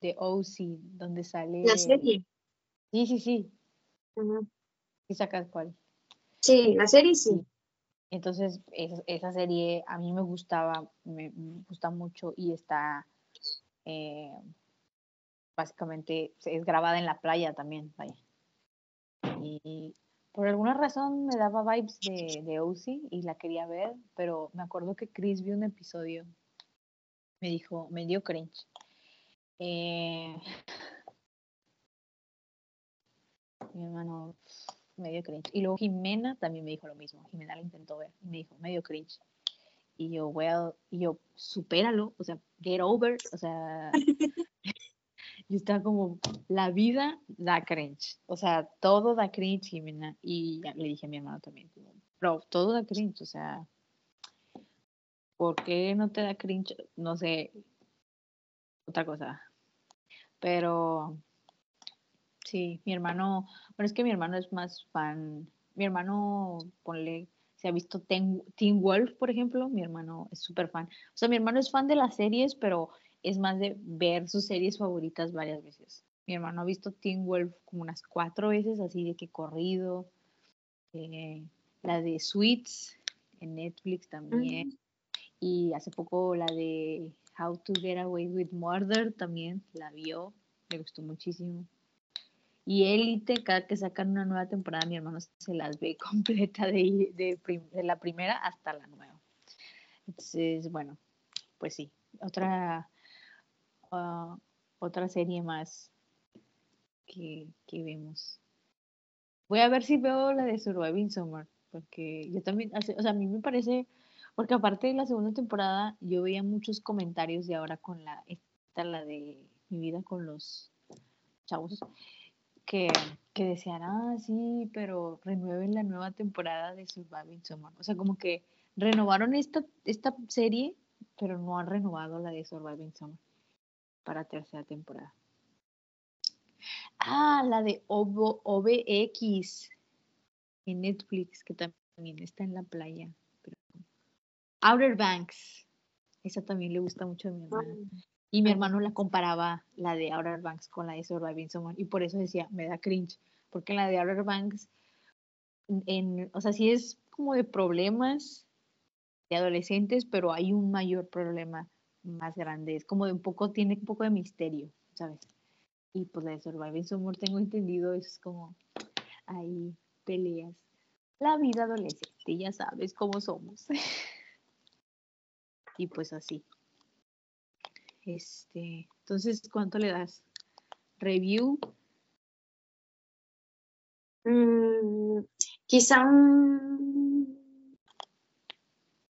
Speaker 1: The O.C. Donde sale.
Speaker 2: La serie.
Speaker 1: Sí, sí, sí.
Speaker 2: Ujú.
Speaker 1: Sí sacas cuál.
Speaker 2: Sí, la serie sí.
Speaker 1: Entonces, esa, esa serie a mí me gustaba, me, me gusta mucho y está eh, básicamente es grabada en la playa también, vaya. Y por alguna razón me daba vibes de, de OC y la quería ver, pero me acuerdo que Chris vio un episodio, me dijo, me dio cringe. Eh, <laughs> mi hermano medio cringe. Y luego Jimena también me dijo lo mismo. Jimena lo intentó ver y me dijo medio cringe. Y yo, well, y yo, supéralo, o sea, get over, o sea, <laughs> <laughs> yo estaba como, la vida da cringe, o sea, todo da cringe, Jimena. Y ya le dije a mi hermano también, bro, todo da cringe, o sea, ¿por qué no te da cringe? No sé, otra cosa. Pero sí, mi hermano, bueno, es que mi hermano es más fan. Mi hermano, ponle, se ha visto Teen, Teen Wolf, por ejemplo, mi hermano es súper fan. O sea, mi hermano es fan de las series, pero es más de ver sus series favoritas varias veces. Mi hermano ha visto Teen Wolf como unas cuatro veces, así de que corrido. Eh, la de Sweets en Netflix también. Y hace poco la de How to Get Away with Murder también la vio, me gustó muchísimo. Y Élite, cada que sacan una nueva temporada, mi hermano se las ve <laughs> completa de, de, la primera hasta la nueva. Entonces, bueno, pues sí, otra, ah, otra serie más que, que, vemos. Voy a ver si veo la de Surviving Summer, porque yo también, o sea, a mí me parece porque aparte de la segunda temporada, yo veía muchos comentarios de ahora con la, esta, la de mi vida con los chavos, que, que decían, ah, sí, pero renueven la nueva temporada de Surviving Summer. O sea, como que renovaron esta, esta serie, pero no han renovado la de Surviving Summer para tercera temporada. Ah, la de OBX en Netflix, que también está en la playa. Outer Banks. Esa también le gusta mucho a mi hermana. Ah. Y mi hermano la comparaba, la de Outer Banks, con la de Surviving Summer. Y por eso decía, me da cringe. Porque la de Outer Banks, en, o sea, sí es como de problemas de adolescentes, pero hay un mayor problema más grande. Es como de un poco, tiene un poco de misterio, ¿sabes? Y pues la de Surviving Summer, tengo entendido, es como hay peleas. La vida adolescente, ya sabes cómo somos. <laughs> y pues así. Este, entonces, ¿cuánto le das? Review.
Speaker 2: Mm, quizá un,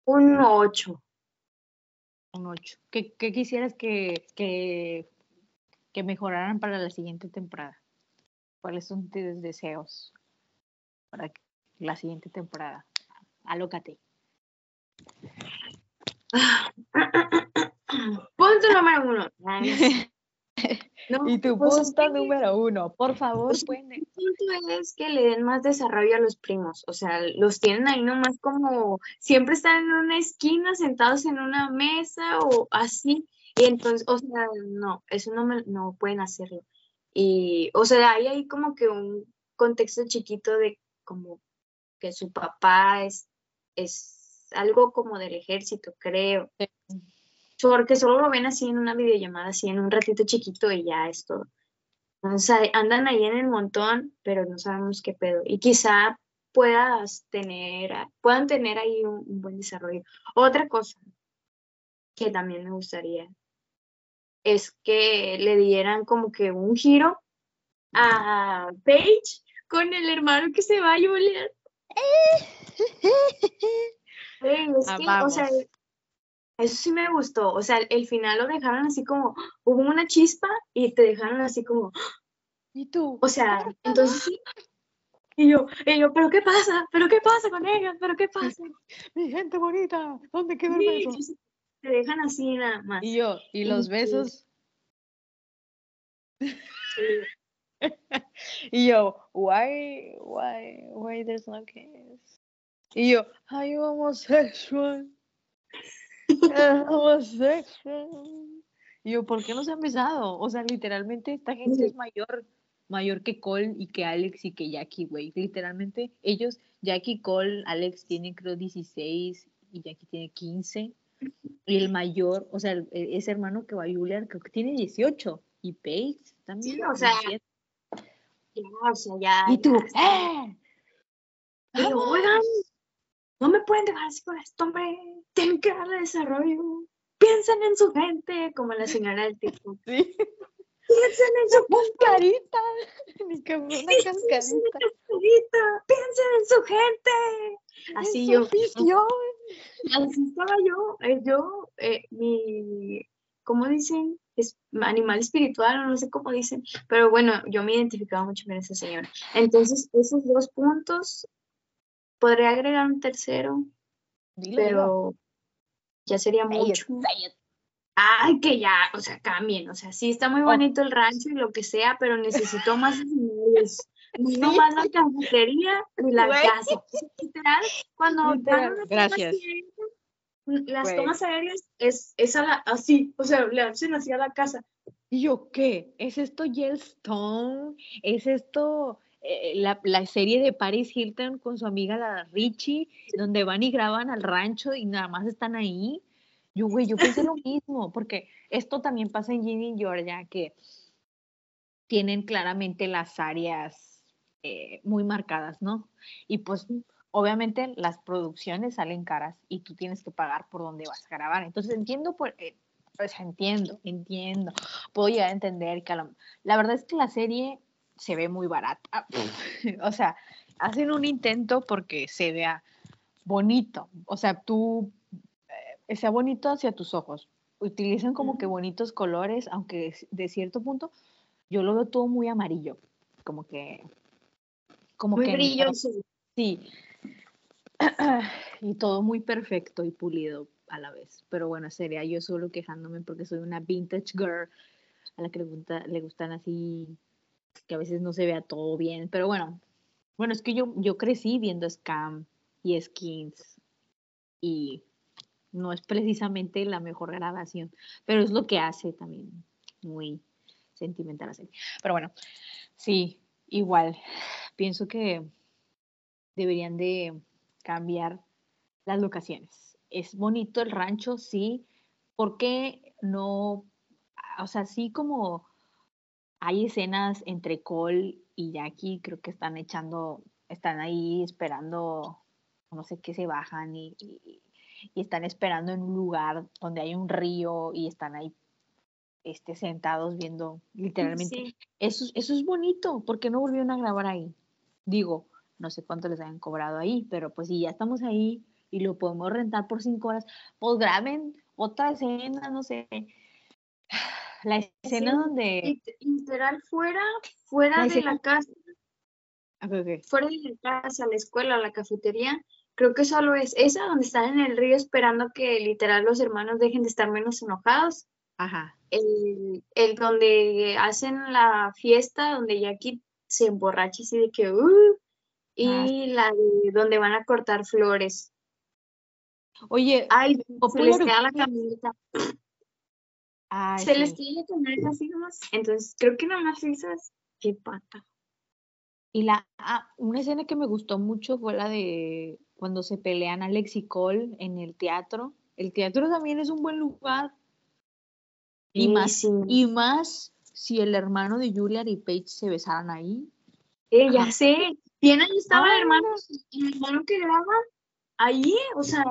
Speaker 2: un 8.
Speaker 1: Un 8. ¿Qué, quisieras que, que, que, mejoraran para la siguiente temporada? ¿Cuáles son tus deseos para la siguiente temporada? Alócate. <clears throat> <gasps>
Speaker 2: Punto número uno. <laughs>
Speaker 1: y tu pues punto número uno, por favor, pues,
Speaker 2: El punto es que le den más desarrollo a los primos. O sea, los tienen ahí nomás como siempre están en una esquina, sentados en una mesa o así. Y entonces, o sea, no, eso no, me, no pueden hacerlo. Y, o sea, hay ahí como que un contexto chiquito de como que su papá es, es algo como del ejército, creo. Porque solo lo ven así en una videollamada, así en un ratito chiquito y ya es todo. O sea, andan ahí en el montón, pero no sabemos qué pedo. Y quizá puedas tener, puedan tener ahí un, buen desarrollo. Otra cosa que también me gustaría es que le dieran como que un giro a Paige con el hermano que se va a Julian. o sea, eso sí me gustó. O sea, el final lo dejaron así como, hubo una chispa y te dejaron así como,
Speaker 1: ¿y tú?
Speaker 2: O sea, entonces sí. Y yo, y yo, ¿pero qué pasa? ¿Pero qué pasa con ella? ¿Pero qué pasa?
Speaker 1: Mi gente bonita, ¿dónde quedó el beso?
Speaker 2: Te dejan así nada más.
Speaker 1: Y yo, ¿y los besos? <laughs> y yo, why, why, why there's no kiss? Y yo, ay, homosexual. homosexual. <laughs> Y yo, ¿por qué no se han besado? O sea, literalmente esta gente es mayor, mayor que Cole y que Alex y que Jackie, güey. Literalmente ellos, Jackie, Cole, Alex tienen creo 16 y Jackie tiene 15. Y el mayor, o sea, e, ese hermano que va a Julian, creo que tiene 18. Y Paige también.
Speaker 2: Sí, o sea, ya, o sea, ya.
Speaker 1: Y tú, ¡eh!
Speaker 2: Pero, oigan, no me pueden dejar así con esto, hombre. Tienen que darle desarrollo. Piensen en su gente, como la señora del tipo. Sí. Piensen en su
Speaker 1: cascarita. Ni que una cascarita.
Speaker 2: Piensen en su gente. Así yo. <laughs> Así estaba yo. Eh, yo, eh, mi, ¿cómo dicen? Es animal espiritual, no sé cómo dicen, pero bueno, yo me identificaba mucho con esa señora. Entonces, esos dos puntos Podría agregar un tercero, pero ya sería mucho. Ay, que ya, o sea, cambien, o sea, sí está muy bonito el rancho y lo que sea, pero necesito <laughs> más escenarios. No más la cafetería y la casa. Literal, cuando
Speaker 1: Gracias.
Speaker 2: las tomas aéreas es, es así, o sea, le hacen así a la casa.
Speaker 1: ¿Y yo qué? ¿Es esto Yellowstone? ¿Es esto eh, la, la, serie de Paris Hilton con su amiga la Richie, donde van y graban al rancho y nada más están ahí. Yo, güey, yo pensé lo mismo, porque esto también pasa en Ginny y Georgia, que tienen claramente las áreas eh, muy marcadas, ¿no? Y pues obviamente las producciones salen caras y tú tienes que pagar por donde vas a grabar. Entonces entiendo, por, eh, pues entiendo, entiendo. Puedo llegar a entender que la verdad es que la serie se ve muy barata. <laughs> o sea, hacen un intento porque se vea bonito. O sea, tú, eh, sea bonito hacia tus ojos. Utilizan como que bonitos colores, aunque de cierto punto yo lo veo todo muy amarillo. Como que...
Speaker 2: Como muy brilloso.
Speaker 1: Sí, <clears throat> y todo muy perfecto y pulido a la vez. Pero bueno, sería yo solo quejándome porque soy una vintage girl a la que le, gusta, le gustan así, que a veces no se vea todo bien. Pero bueno, bueno, es que yo, yo crecí viendo Scam y Skins y no es precisamente la mejor grabación, pero es lo que hace también muy sentimental la serie. Pero bueno, sí, igual, pienso que deberían de cambiar las locaciones. Es bonito el rancho, sí. ¿Por qué no? O sea, sí como hay escenas entre Cole y Jackie, creo que están echando, están ahí esperando, no sé qué se bajan y, están esperando en un lugar donde hay un río y están ahí este, sentados viendo literalmente. Eso, eso es bonito, ¿por qué no volvieron a grabar ahí? Digo, no sé cuánto les hayan cobrado ahí, pero pues si ya estamos ahí y lo podemos rentar por cinco horas, pues graben otra escena, no sé. La escena donde...
Speaker 2: Literal fuera, fuera de la casa. Fuera de la casa, la escuela, la cafetería, creo que solo es esa donde están en el río esperando que literal los hermanos dejen de estar menos enojados.
Speaker 1: Ajá.
Speaker 2: El, el donde hacen la fiesta, donde Jackie se emborracha así de que, uh, Ah, y la de donde van a cortar flores.
Speaker 1: Oye,
Speaker 2: Ay, se les queda la camioneta. Se les queda la camioneta así nomás. Entonces, creo que nada más risas. Qué pata.
Speaker 1: Y la, ah, una escena que me gustó mucho fue la de cuando se pelean Alex y Cole en el teatro. El teatro también es un buen lugar. Y más, y más si el hermano de Julia y Paige se besaran ahí.
Speaker 2: Eh, ya sé, Bien, ahí estaba el hermano, el hermano que graba ahí, o sea,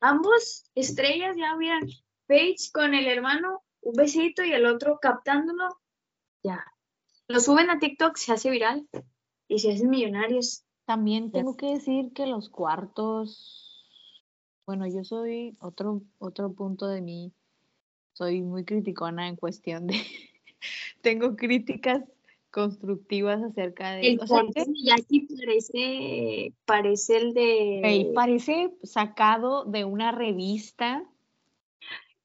Speaker 2: ambos estrellas ya habían Paige con el hermano, un besito y el otro captándolo, ya. Lo suben a TikTok, se hace viral y se hacen millonarios.
Speaker 1: También tengo que decir que los cuartos, bueno, yo soy otro, otro punto de mí, soy muy criticona en cuestión de, <laughs> tengo críticas constructivas acerca de...
Speaker 2: El o sea, aquí parece, parece el de...
Speaker 1: parece sacado de una revista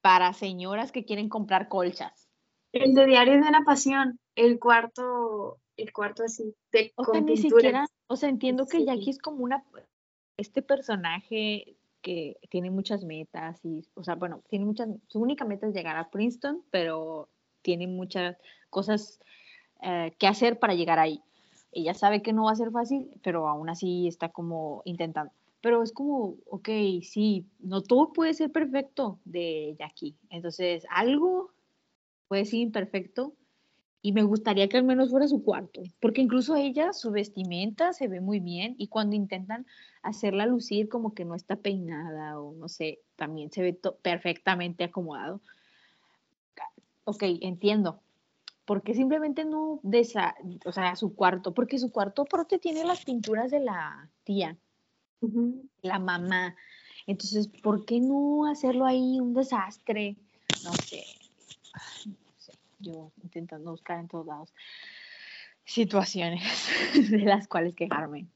Speaker 1: para señoras que quieren comprar colchas.
Speaker 2: El de Diario de la Pasión, el cuarto, el cuarto así, de,
Speaker 1: o sea, ni siquiera, o sea, entiendo que Jackie es como una, este personaje que tiene muchas metas y, o sea, bueno, tiene muchas, su única meta es llegar a Princeton, pero tiene muchas cosas eh, qué hacer para llegar ahí. Ella sabe que no va a ser fácil, pero aún así está como intentando. Pero es como, ok, sí, no todo puede ser perfecto de Jackie. Entonces, algo puede ser imperfecto y me gustaría que al menos fuera su cuarto, porque incluso ella, su vestimenta se ve muy bien y cuando intentan hacerla lucir como que no está peinada o no sé, también se ve perfectamente acomodado. Ok, entiendo, porque simplemente no desa, o sea, su cuarto, porque su cuarto aparte tiene las pinturas de la tía, la mamá. Entonces, ¿por qué no hacerlo ahí un desastre? No sé, no sé, yo intentando buscar en todos lados situaciones <laughs> de las cuales quejarme.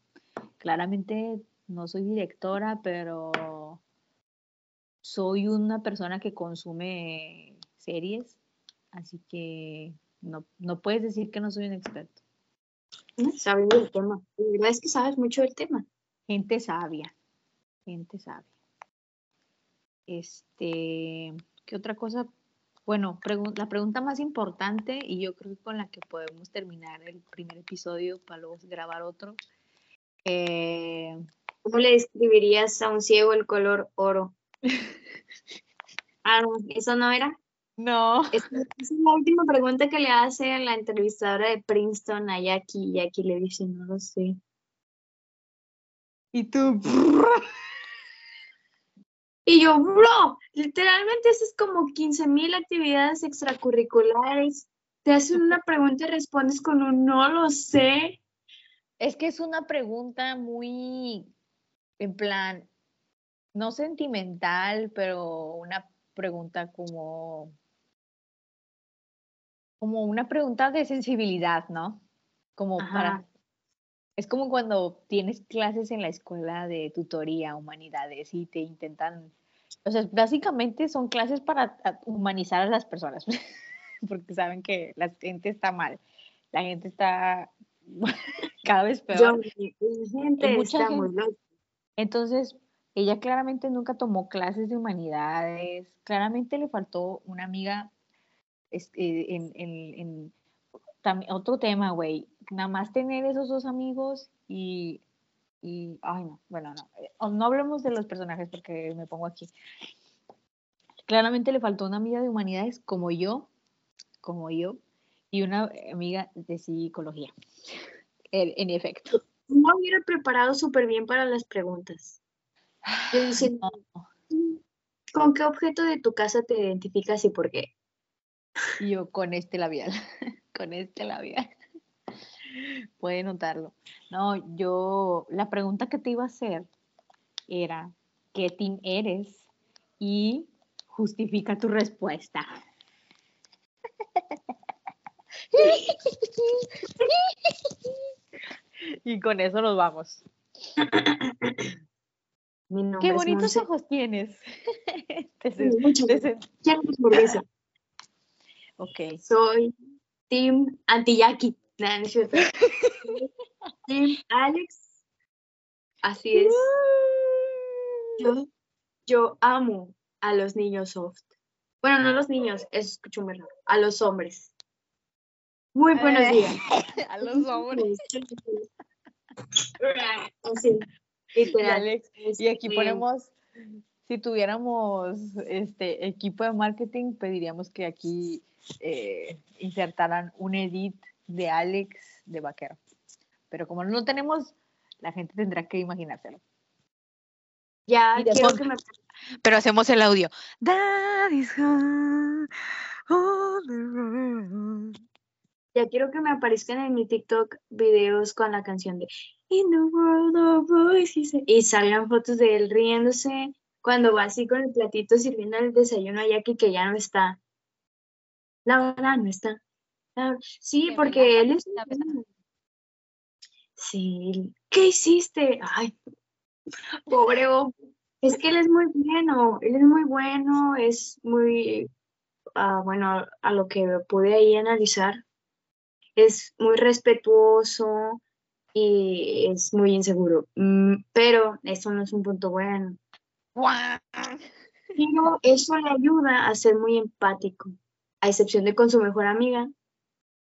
Speaker 1: Claramente no soy directora, pero soy una persona que consume series, así que no, no puedes decir que no soy un experto.
Speaker 2: Sabes del tema. La verdad es que sabes mucho del tema.
Speaker 1: Gente sabia. Gente sabia. Este, ¿qué otra cosa? Bueno, la pregunta más importante y yo creo que con la que podemos terminar el primer episodio para luego grabar otro. Eh,
Speaker 2: ¿Cómo le describirías a un ciego el color oro? <laughs> Ah, eso no era.
Speaker 1: No.
Speaker 2: Es, es la última pregunta que le hace la entrevistadora de Princeton a Jackie. Jackie le dice, no lo sé.
Speaker 1: Y tú.
Speaker 2: Y yo, bro, literalmente eso es como 15 mil actividades extracurriculares. Te hacen una pregunta y respondes con un no lo sé.
Speaker 1: Es que es una pregunta muy, en plan, no sentimental, pero una pregunta como, como una pregunta de sensibilidad, ¿no? Como para. Es como cuando tienes clases en la escuela de tutoría, humanidades, y te intentan, o sea, básicamente son clases para humanizar a las personas, <laughs> porque saben que la gente está mal, la gente está <laughs> cada vez peor.
Speaker 2: Yo, gente
Speaker 1: mucha. Entonces, ella claramente nunca tomó clases de humanidades, claramente le faltó una amiga este, en, en- en- otro tema, güey, nada más tener esos dos amigos y, y, ay no, bueno, no, eh, no hablemos de los personajes porque me pongo aquí. Claramente le faltó una amiga de humanidades como yo, como yo, y una amiga de psicología, <laughs> en, en efecto.
Speaker 2: No hubiera preparado súper bien para las preguntas. Yo diciendo, ¿con qué objeto de tu casa te identificas y por qué?
Speaker 1: Yo con este labial, <laughs> con este labial. <laughs> Puede notarlo. No, yo, la pregunta que te iba a hacer era, ¿qué team eres? Y justifica tu respuesta. Y con eso nos vamos. Qué bonitos
Speaker 2: Monse.
Speaker 1: ojos tienes. <laughs> Te
Speaker 2: Sí,
Speaker 1: te sen-
Speaker 2: Quiero.
Speaker 1: Ok.
Speaker 2: Soy Team Anti-Jackie. Nah, no es cierto. <laughs> Team Alex. Así es. Yo, yo amo a los niños soft. Bueno, no a los niños, eso escucho. A los hombres. Muy buenos
Speaker 1: Eh,
Speaker 2: días. <laughs>
Speaker 1: A los hombres. <laughs>
Speaker 2: Así,
Speaker 1: Y,
Speaker 2: literal.
Speaker 1: Alex, y aquí
Speaker 2: Este,
Speaker 1: ponemos, si tuviéramos este equipo de marketing, pediríamos que aquí eh, insertaran un edit de Alex de vaquero. Pero como no lo tenemos, la gente tendrá que imaginárselo.
Speaker 2: Ya quiero que me <laughs>
Speaker 1: Pero hacemos el audio. That is how all the road.
Speaker 2: Ya quiero que me aparezcan en mi TikTok videos con la canción de In the World of Voices y salgan fotos de él riéndose cuando va así con el platito sirviendo el desayuno a Jackie que ya no está. La verdad no está. La- Sí,
Speaker 1: Que
Speaker 2: porque él es. Sí, ¿qué hiciste? Ay, pobre hombre. Es que él es muy bueno, él es muy bueno, es muy, ah, bueno, a lo que pude ahí analizar, es muy respetuoso y es muy inseguro. Mm, pero eso no es un punto bueno. Pero eso le ayuda a ser muy empático, a excepción de con su mejor amiga.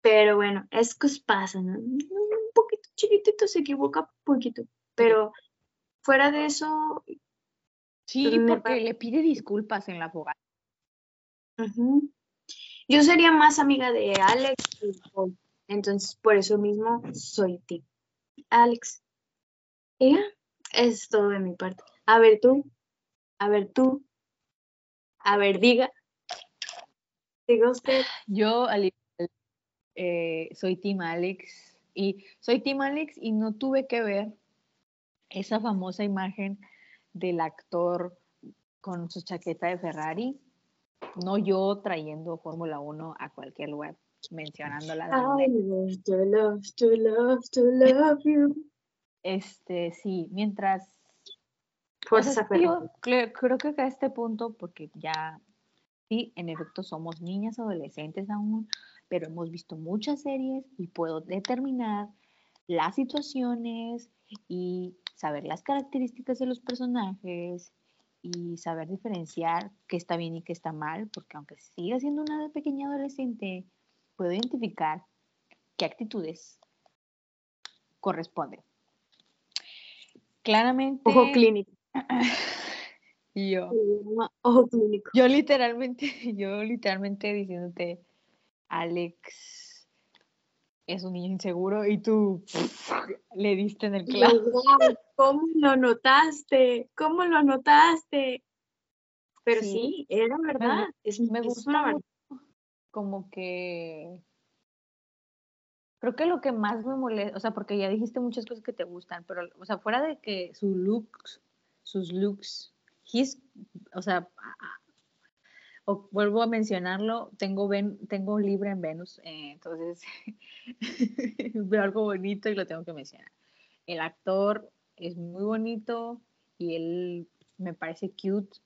Speaker 2: Pero bueno, es que pasa, ¿no? Un poquito chiquitito, se equivoca un poquito. Pero fuera de eso,
Speaker 1: Sí, porque le pide disculpas en la fogata.
Speaker 2: yo sería más amiga de Alex Paul. Entonces, por eso mismo soy ti. Alex. Ya, es todo de mi parte. A ver tú, a ver tú, a ver, diga. Diga usted.
Speaker 1: Yo al igual, eh, soy Team Alex y soy Team Alex y no tuve que ver esa famosa imagen del actor con su chaqueta de Ferrari, no yo trayendo Fórmula 1 a cualquier lugar, mencionándola.
Speaker 2: I love to love to love to love you.
Speaker 1: Este, sí, mientras
Speaker 2: Fuerza Ferrari.
Speaker 1: yo cre- creo que a este punto, porque ya, sí, en efecto somos niñas adolescentes aún, pero hemos visto muchas series y puedo determinar las situaciones y saber las características de los personajes y saber diferenciar qué está bien y qué está mal, porque aunque siga siendo una pequeña adolescente, puedo identificar qué actitudes corresponden. Claramente,
Speaker 2: Ojo clínico. <laughs>
Speaker 1: Y yo,
Speaker 2: ojo clínico.
Speaker 1: yo literalmente, <laughs> yo literalmente diciéndote, Alex es un niño inseguro y tú <laughs> le diste en el clavo.
Speaker 2: "Guau, ¿Cómo lo notaste? ¿Cómo lo notaste? Pero
Speaker 1: Sí.
Speaker 2: sí, era verdad. es,
Speaker 1: Me
Speaker 2: es
Speaker 1: gusta como que creo que lo que más me molesta, o sea, porque ya dijiste muchas cosas que te gustan, pero, o sea, fuera de que sus looks, sus looks, his, o sea, o- vuelvo a mencionarlo, tengo, ven, tengo libre en Venus, eh, entonces <laughs> veo algo bonito y lo tengo que mencionar. El actor es muy bonito y él me parece cute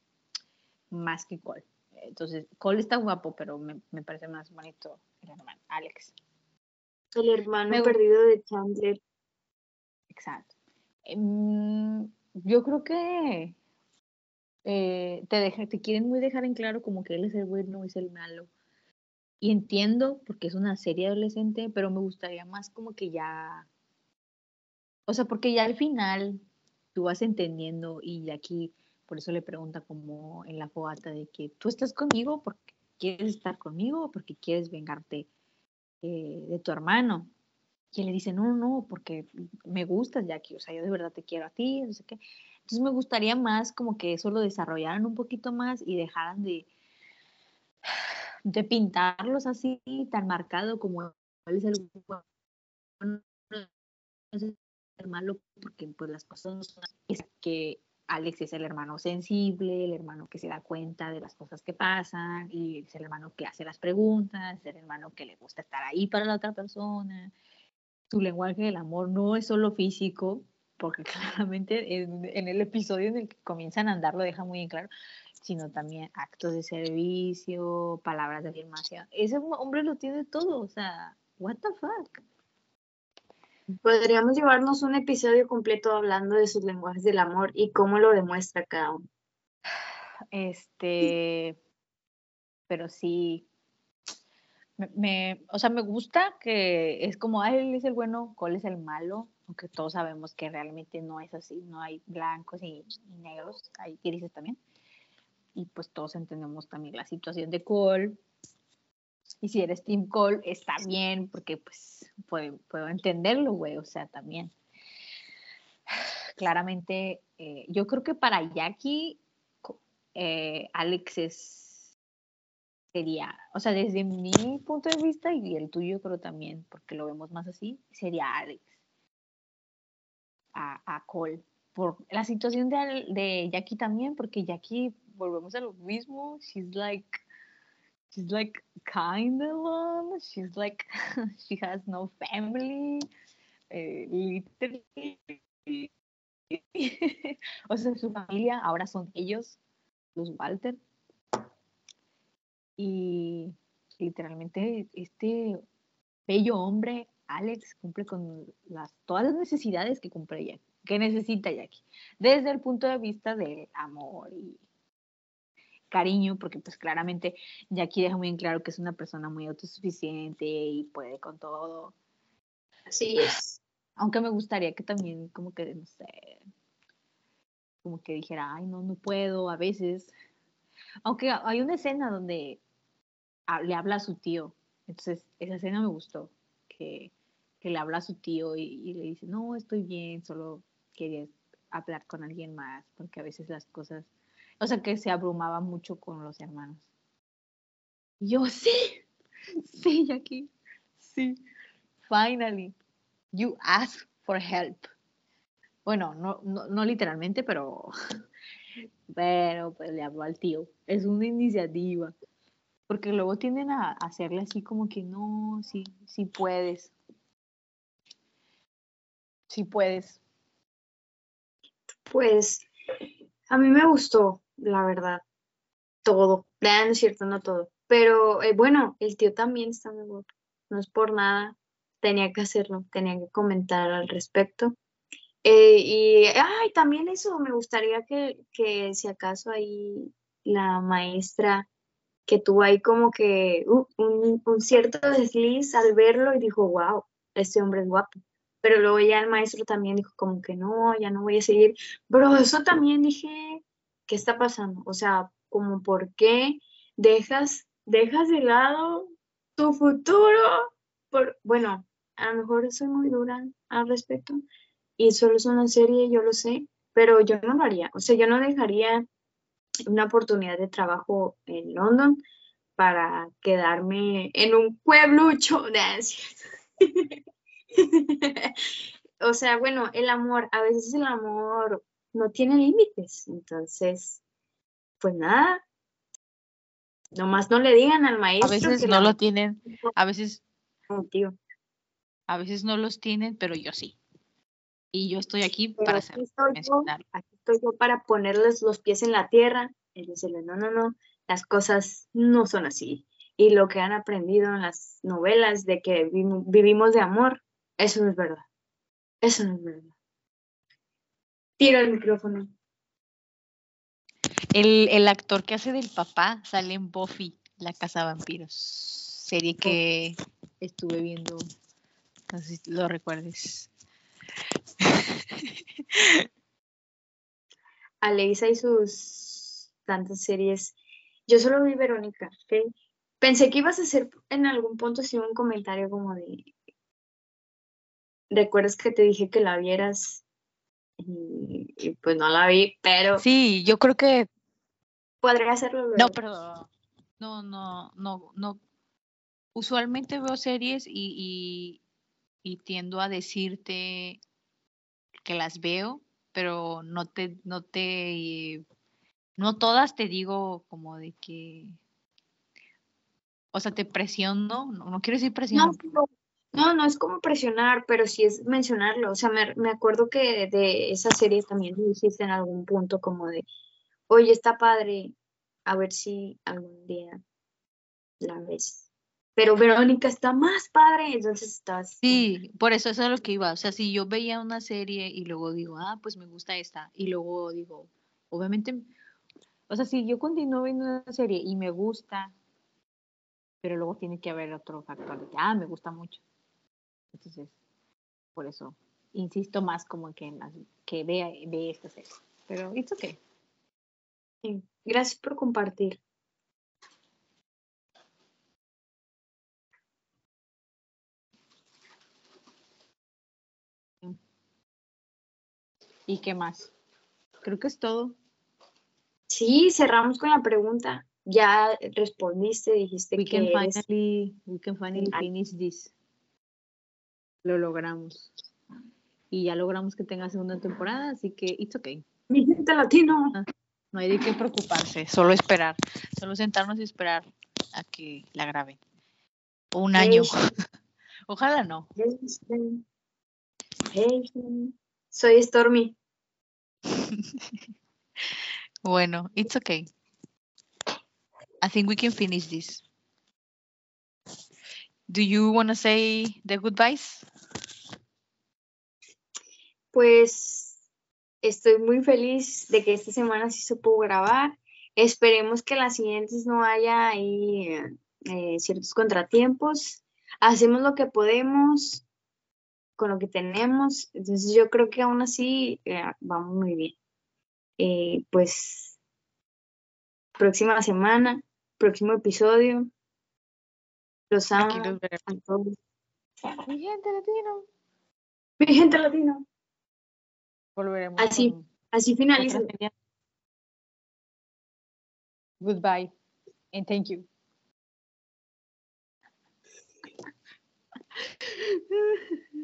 Speaker 1: más que Cole. Entonces, Cole está guapo, pero me, me parece más bonito el hermano, Alex.
Speaker 2: El hermano
Speaker 1: Me
Speaker 2: perdido de Chandler.
Speaker 1: Exacto. Em, yo creo que eh, te, deja, te quieren muy dejar en claro como que él es el bueno, es el malo. Y entiendo, porque es una serie adolescente, pero me gustaría más como que ya, o sea, porque ya al final tú vas entendiendo y aquí por eso le pregunta como en la fogata de que tú estás conmigo porque quieres estar conmigo o porque quieres vengarte eh, de tu hermano. Y él le dice, no, no, porque me gustas, Jackie, o sea, yo de verdad te quiero a ti, no sé qué. Entonces me gustaría más como que eso lo desarrollaran un poquito más y dejaran de, de pintarlos así, tan marcado como es el bueno, el malo, porque pues las cosas no son. Es que Alex es el hermano sensible, el hermano que se da cuenta de las cosas que pasan, y es el hermano que hace las preguntas, es el hermano que le gusta estar ahí para la otra persona. Su lenguaje del amor no es solo físico, porque <laughs> claramente en, en el episodio en el que comienzan a andar lo deja muy en claro, sino también actos de servicio, palabras de afirmación. Ese hombre lo tiene todo, o sea, what the fuck.
Speaker 2: Podríamos llevarnos un episodio completo hablando de sus lenguajes del amor y cómo lo demuestra cada uno. <sighs>
Speaker 1: Este, pero sí, me, o sea, me gusta que es como, ah, él es el bueno, Cole es el malo, aunque todos sabemos que realmente no es así, no hay blancos y, y negros, hay grises también. Y pues todos entendemos también la situación de Cole. Y si eres Team Cole, está bien, porque pues puedo, entenderlo, güey, o sea, también. <sighs> Claramente, eh, yo creo que para Jackie, eh, Alex es, sería, o sea, desde mi punto de vista y el tuyo creo también, porque lo vemos más así, sería Alex a, Cole. Por la situación de, de Jackie también, porque Jackie, volvemos a lo mismo, she's like, she's like kind of alone, she's like, <laughs> she has no family, eh, literally. <laughs> o sea, su familia ahora son ellos, los Walter. Y literalmente este bello hombre, Alex, cumple con las, todas las necesidades que cumple Jackie, que necesita Jackie, desde el punto de vista del amor y cariño, porque pues claramente Jackie deja muy en claro que es una persona muy autosuficiente y puede con todo,
Speaker 2: Así es.
Speaker 1: aunque me gustaría que también como que, no sé, como que dijera, ay, no, no puedo a veces. Aunque hay una escena donde le habla a su tío, entonces esa escena me gustó, que, que le habla a su tío y, le dice, no, estoy bien, solo quería hablar con alguien más, porque a veces las cosas, o sea, que se abrumaba mucho con los hermanos. Yo, sí, sí, Jackie, sí, finally, you asked for help. Bueno, no, no, no literalmente, pero, <laughs> pero pues le habló al tío. Es una iniciativa. Porque luego tienden a hacerle así como que no, sí, sí puedes. Sí puedes.
Speaker 2: Pues a mí me gustó, la verdad, todo. No es cierto, no todo. Pero eh, bueno, el tío también está muy guapo. No es por nada. Tenía que hacerlo, tenía que comentar al respecto. Eh, y, ay, también eso, me gustaría que, que si acaso ahí la maestra que tuvo ahí como que un, un cierto desliz al verlo y dijo, wow, este hombre es guapo. Pero luego ya el maestro también dijo como que no, ya no voy a seguir. Pero eso también dije, ¿qué está pasando? O sea, como por qué dejas, dejas de lado tu futuro, por, bueno, a lo mejor soy muy dura al respecto y solo es una serie, yo lo sé, pero yo no lo haría, o sea, yo no dejaría una oportunidad de trabajo en London para quedarme en un pueblucho de <laughs> <laughs> o sea, bueno, el amor, a veces el amor no tiene límites, entonces, pues nada, nomás no le digan al maestro.
Speaker 1: A veces no lo tienen, a veces,
Speaker 2: oh, tío.
Speaker 1: a veces no los tienen, pero yo sí. Y yo estoy aquí para hacer,
Speaker 2: aquí estoy yo para ponerles los pies en la tierra y decirle, no, no, no, las cosas no son así. Y lo que han aprendido en las novelas de que vivimos de amor, eso no es verdad. Eso no es verdad. Tiro el micrófono.
Speaker 1: El, el, actor que hace del papá sale en Buffy, la casa de vampiros. Serie que estuve viendo. No sé si lo recuerdes. <laughs>
Speaker 2: Aleisa y sus tantas series. Yo solo vi Verónica, Pensé que ibas a hacer en algún punto así un comentario como de. ¿Recuerdas que te dije que la vieras? Y, pues no la vi, pero.
Speaker 1: Sí, yo creo que.
Speaker 2: Podría hacerlo
Speaker 1: No, pero. No, no, no, no. Usualmente veo series y, y tiendo a decirte que las veo, pero no te, no te, no todas te digo como de que, o sea, te presiono, no, no quiero decir presiono.
Speaker 2: No, no, es como presionar, pero sí es mencionarlo. O sea, me, me acuerdo que de esa serie también dijiste en algún punto como de, oye, está padre, a ver si algún día la ves pero Verónica está más padre, entonces estás...
Speaker 1: Sí, por eso, eso es lo que iba. O sea, si yo veía una serie y luego digo, ah, pues me gusta esta, y luego digo, obviamente, o sea, si yo continúo viendo una serie y me gusta, pero luego tiene que haber otro factor de que, ah, me gusta mucho. Entonces, por eso, insisto más como que, que vea, ve esta serie. Pero it's okay.
Speaker 2: Sí. Gracias por compartir.
Speaker 1: ¿Y qué más? Creo que es todo.
Speaker 2: Sí, cerramos con la pregunta. Ya respondiste, dijiste
Speaker 1: we
Speaker 2: que
Speaker 1: can finally, we can finally finish this. Lo logramos. Y ya logramos que tenga segunda temporada, así que it's okay.
Speaker 2: Mi gente latino.
Speaker 1: Ah, no hay de qué preocuparse, solo esperar. Solo sentarnos y esperar a que la graben. Un año. <laughs> Ojalá no.
Speaker 2: Soy Stormy. <laughs>
Speaker 1: bueno, it's okay. I think we can finish this. Do you want to say the goodbyes?
Speaker 2: Pues estoy muy feliz de que esta semana sí se pudo grabar. Esperemos que las siguientes no haya ahí eh, ciertos contratiempos. Hacemos lo que podemos con lo que tenemos. Entonces yo creo que aún así eh, vamos muy bien. Eh, pues próxima semana, próximo episodio. Los amo a todos.
Speaker 1: Mi gente latino.
Speaker 2: Mi gente latino.
Speaker 1: Volveremos.
Speaker 2: Así, así finaliza.
Speaker 1: Goodbye and thank you.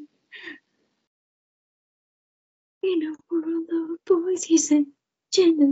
Speaker 1: <laughs>
Speaker 2: in a world of boys, he said, gender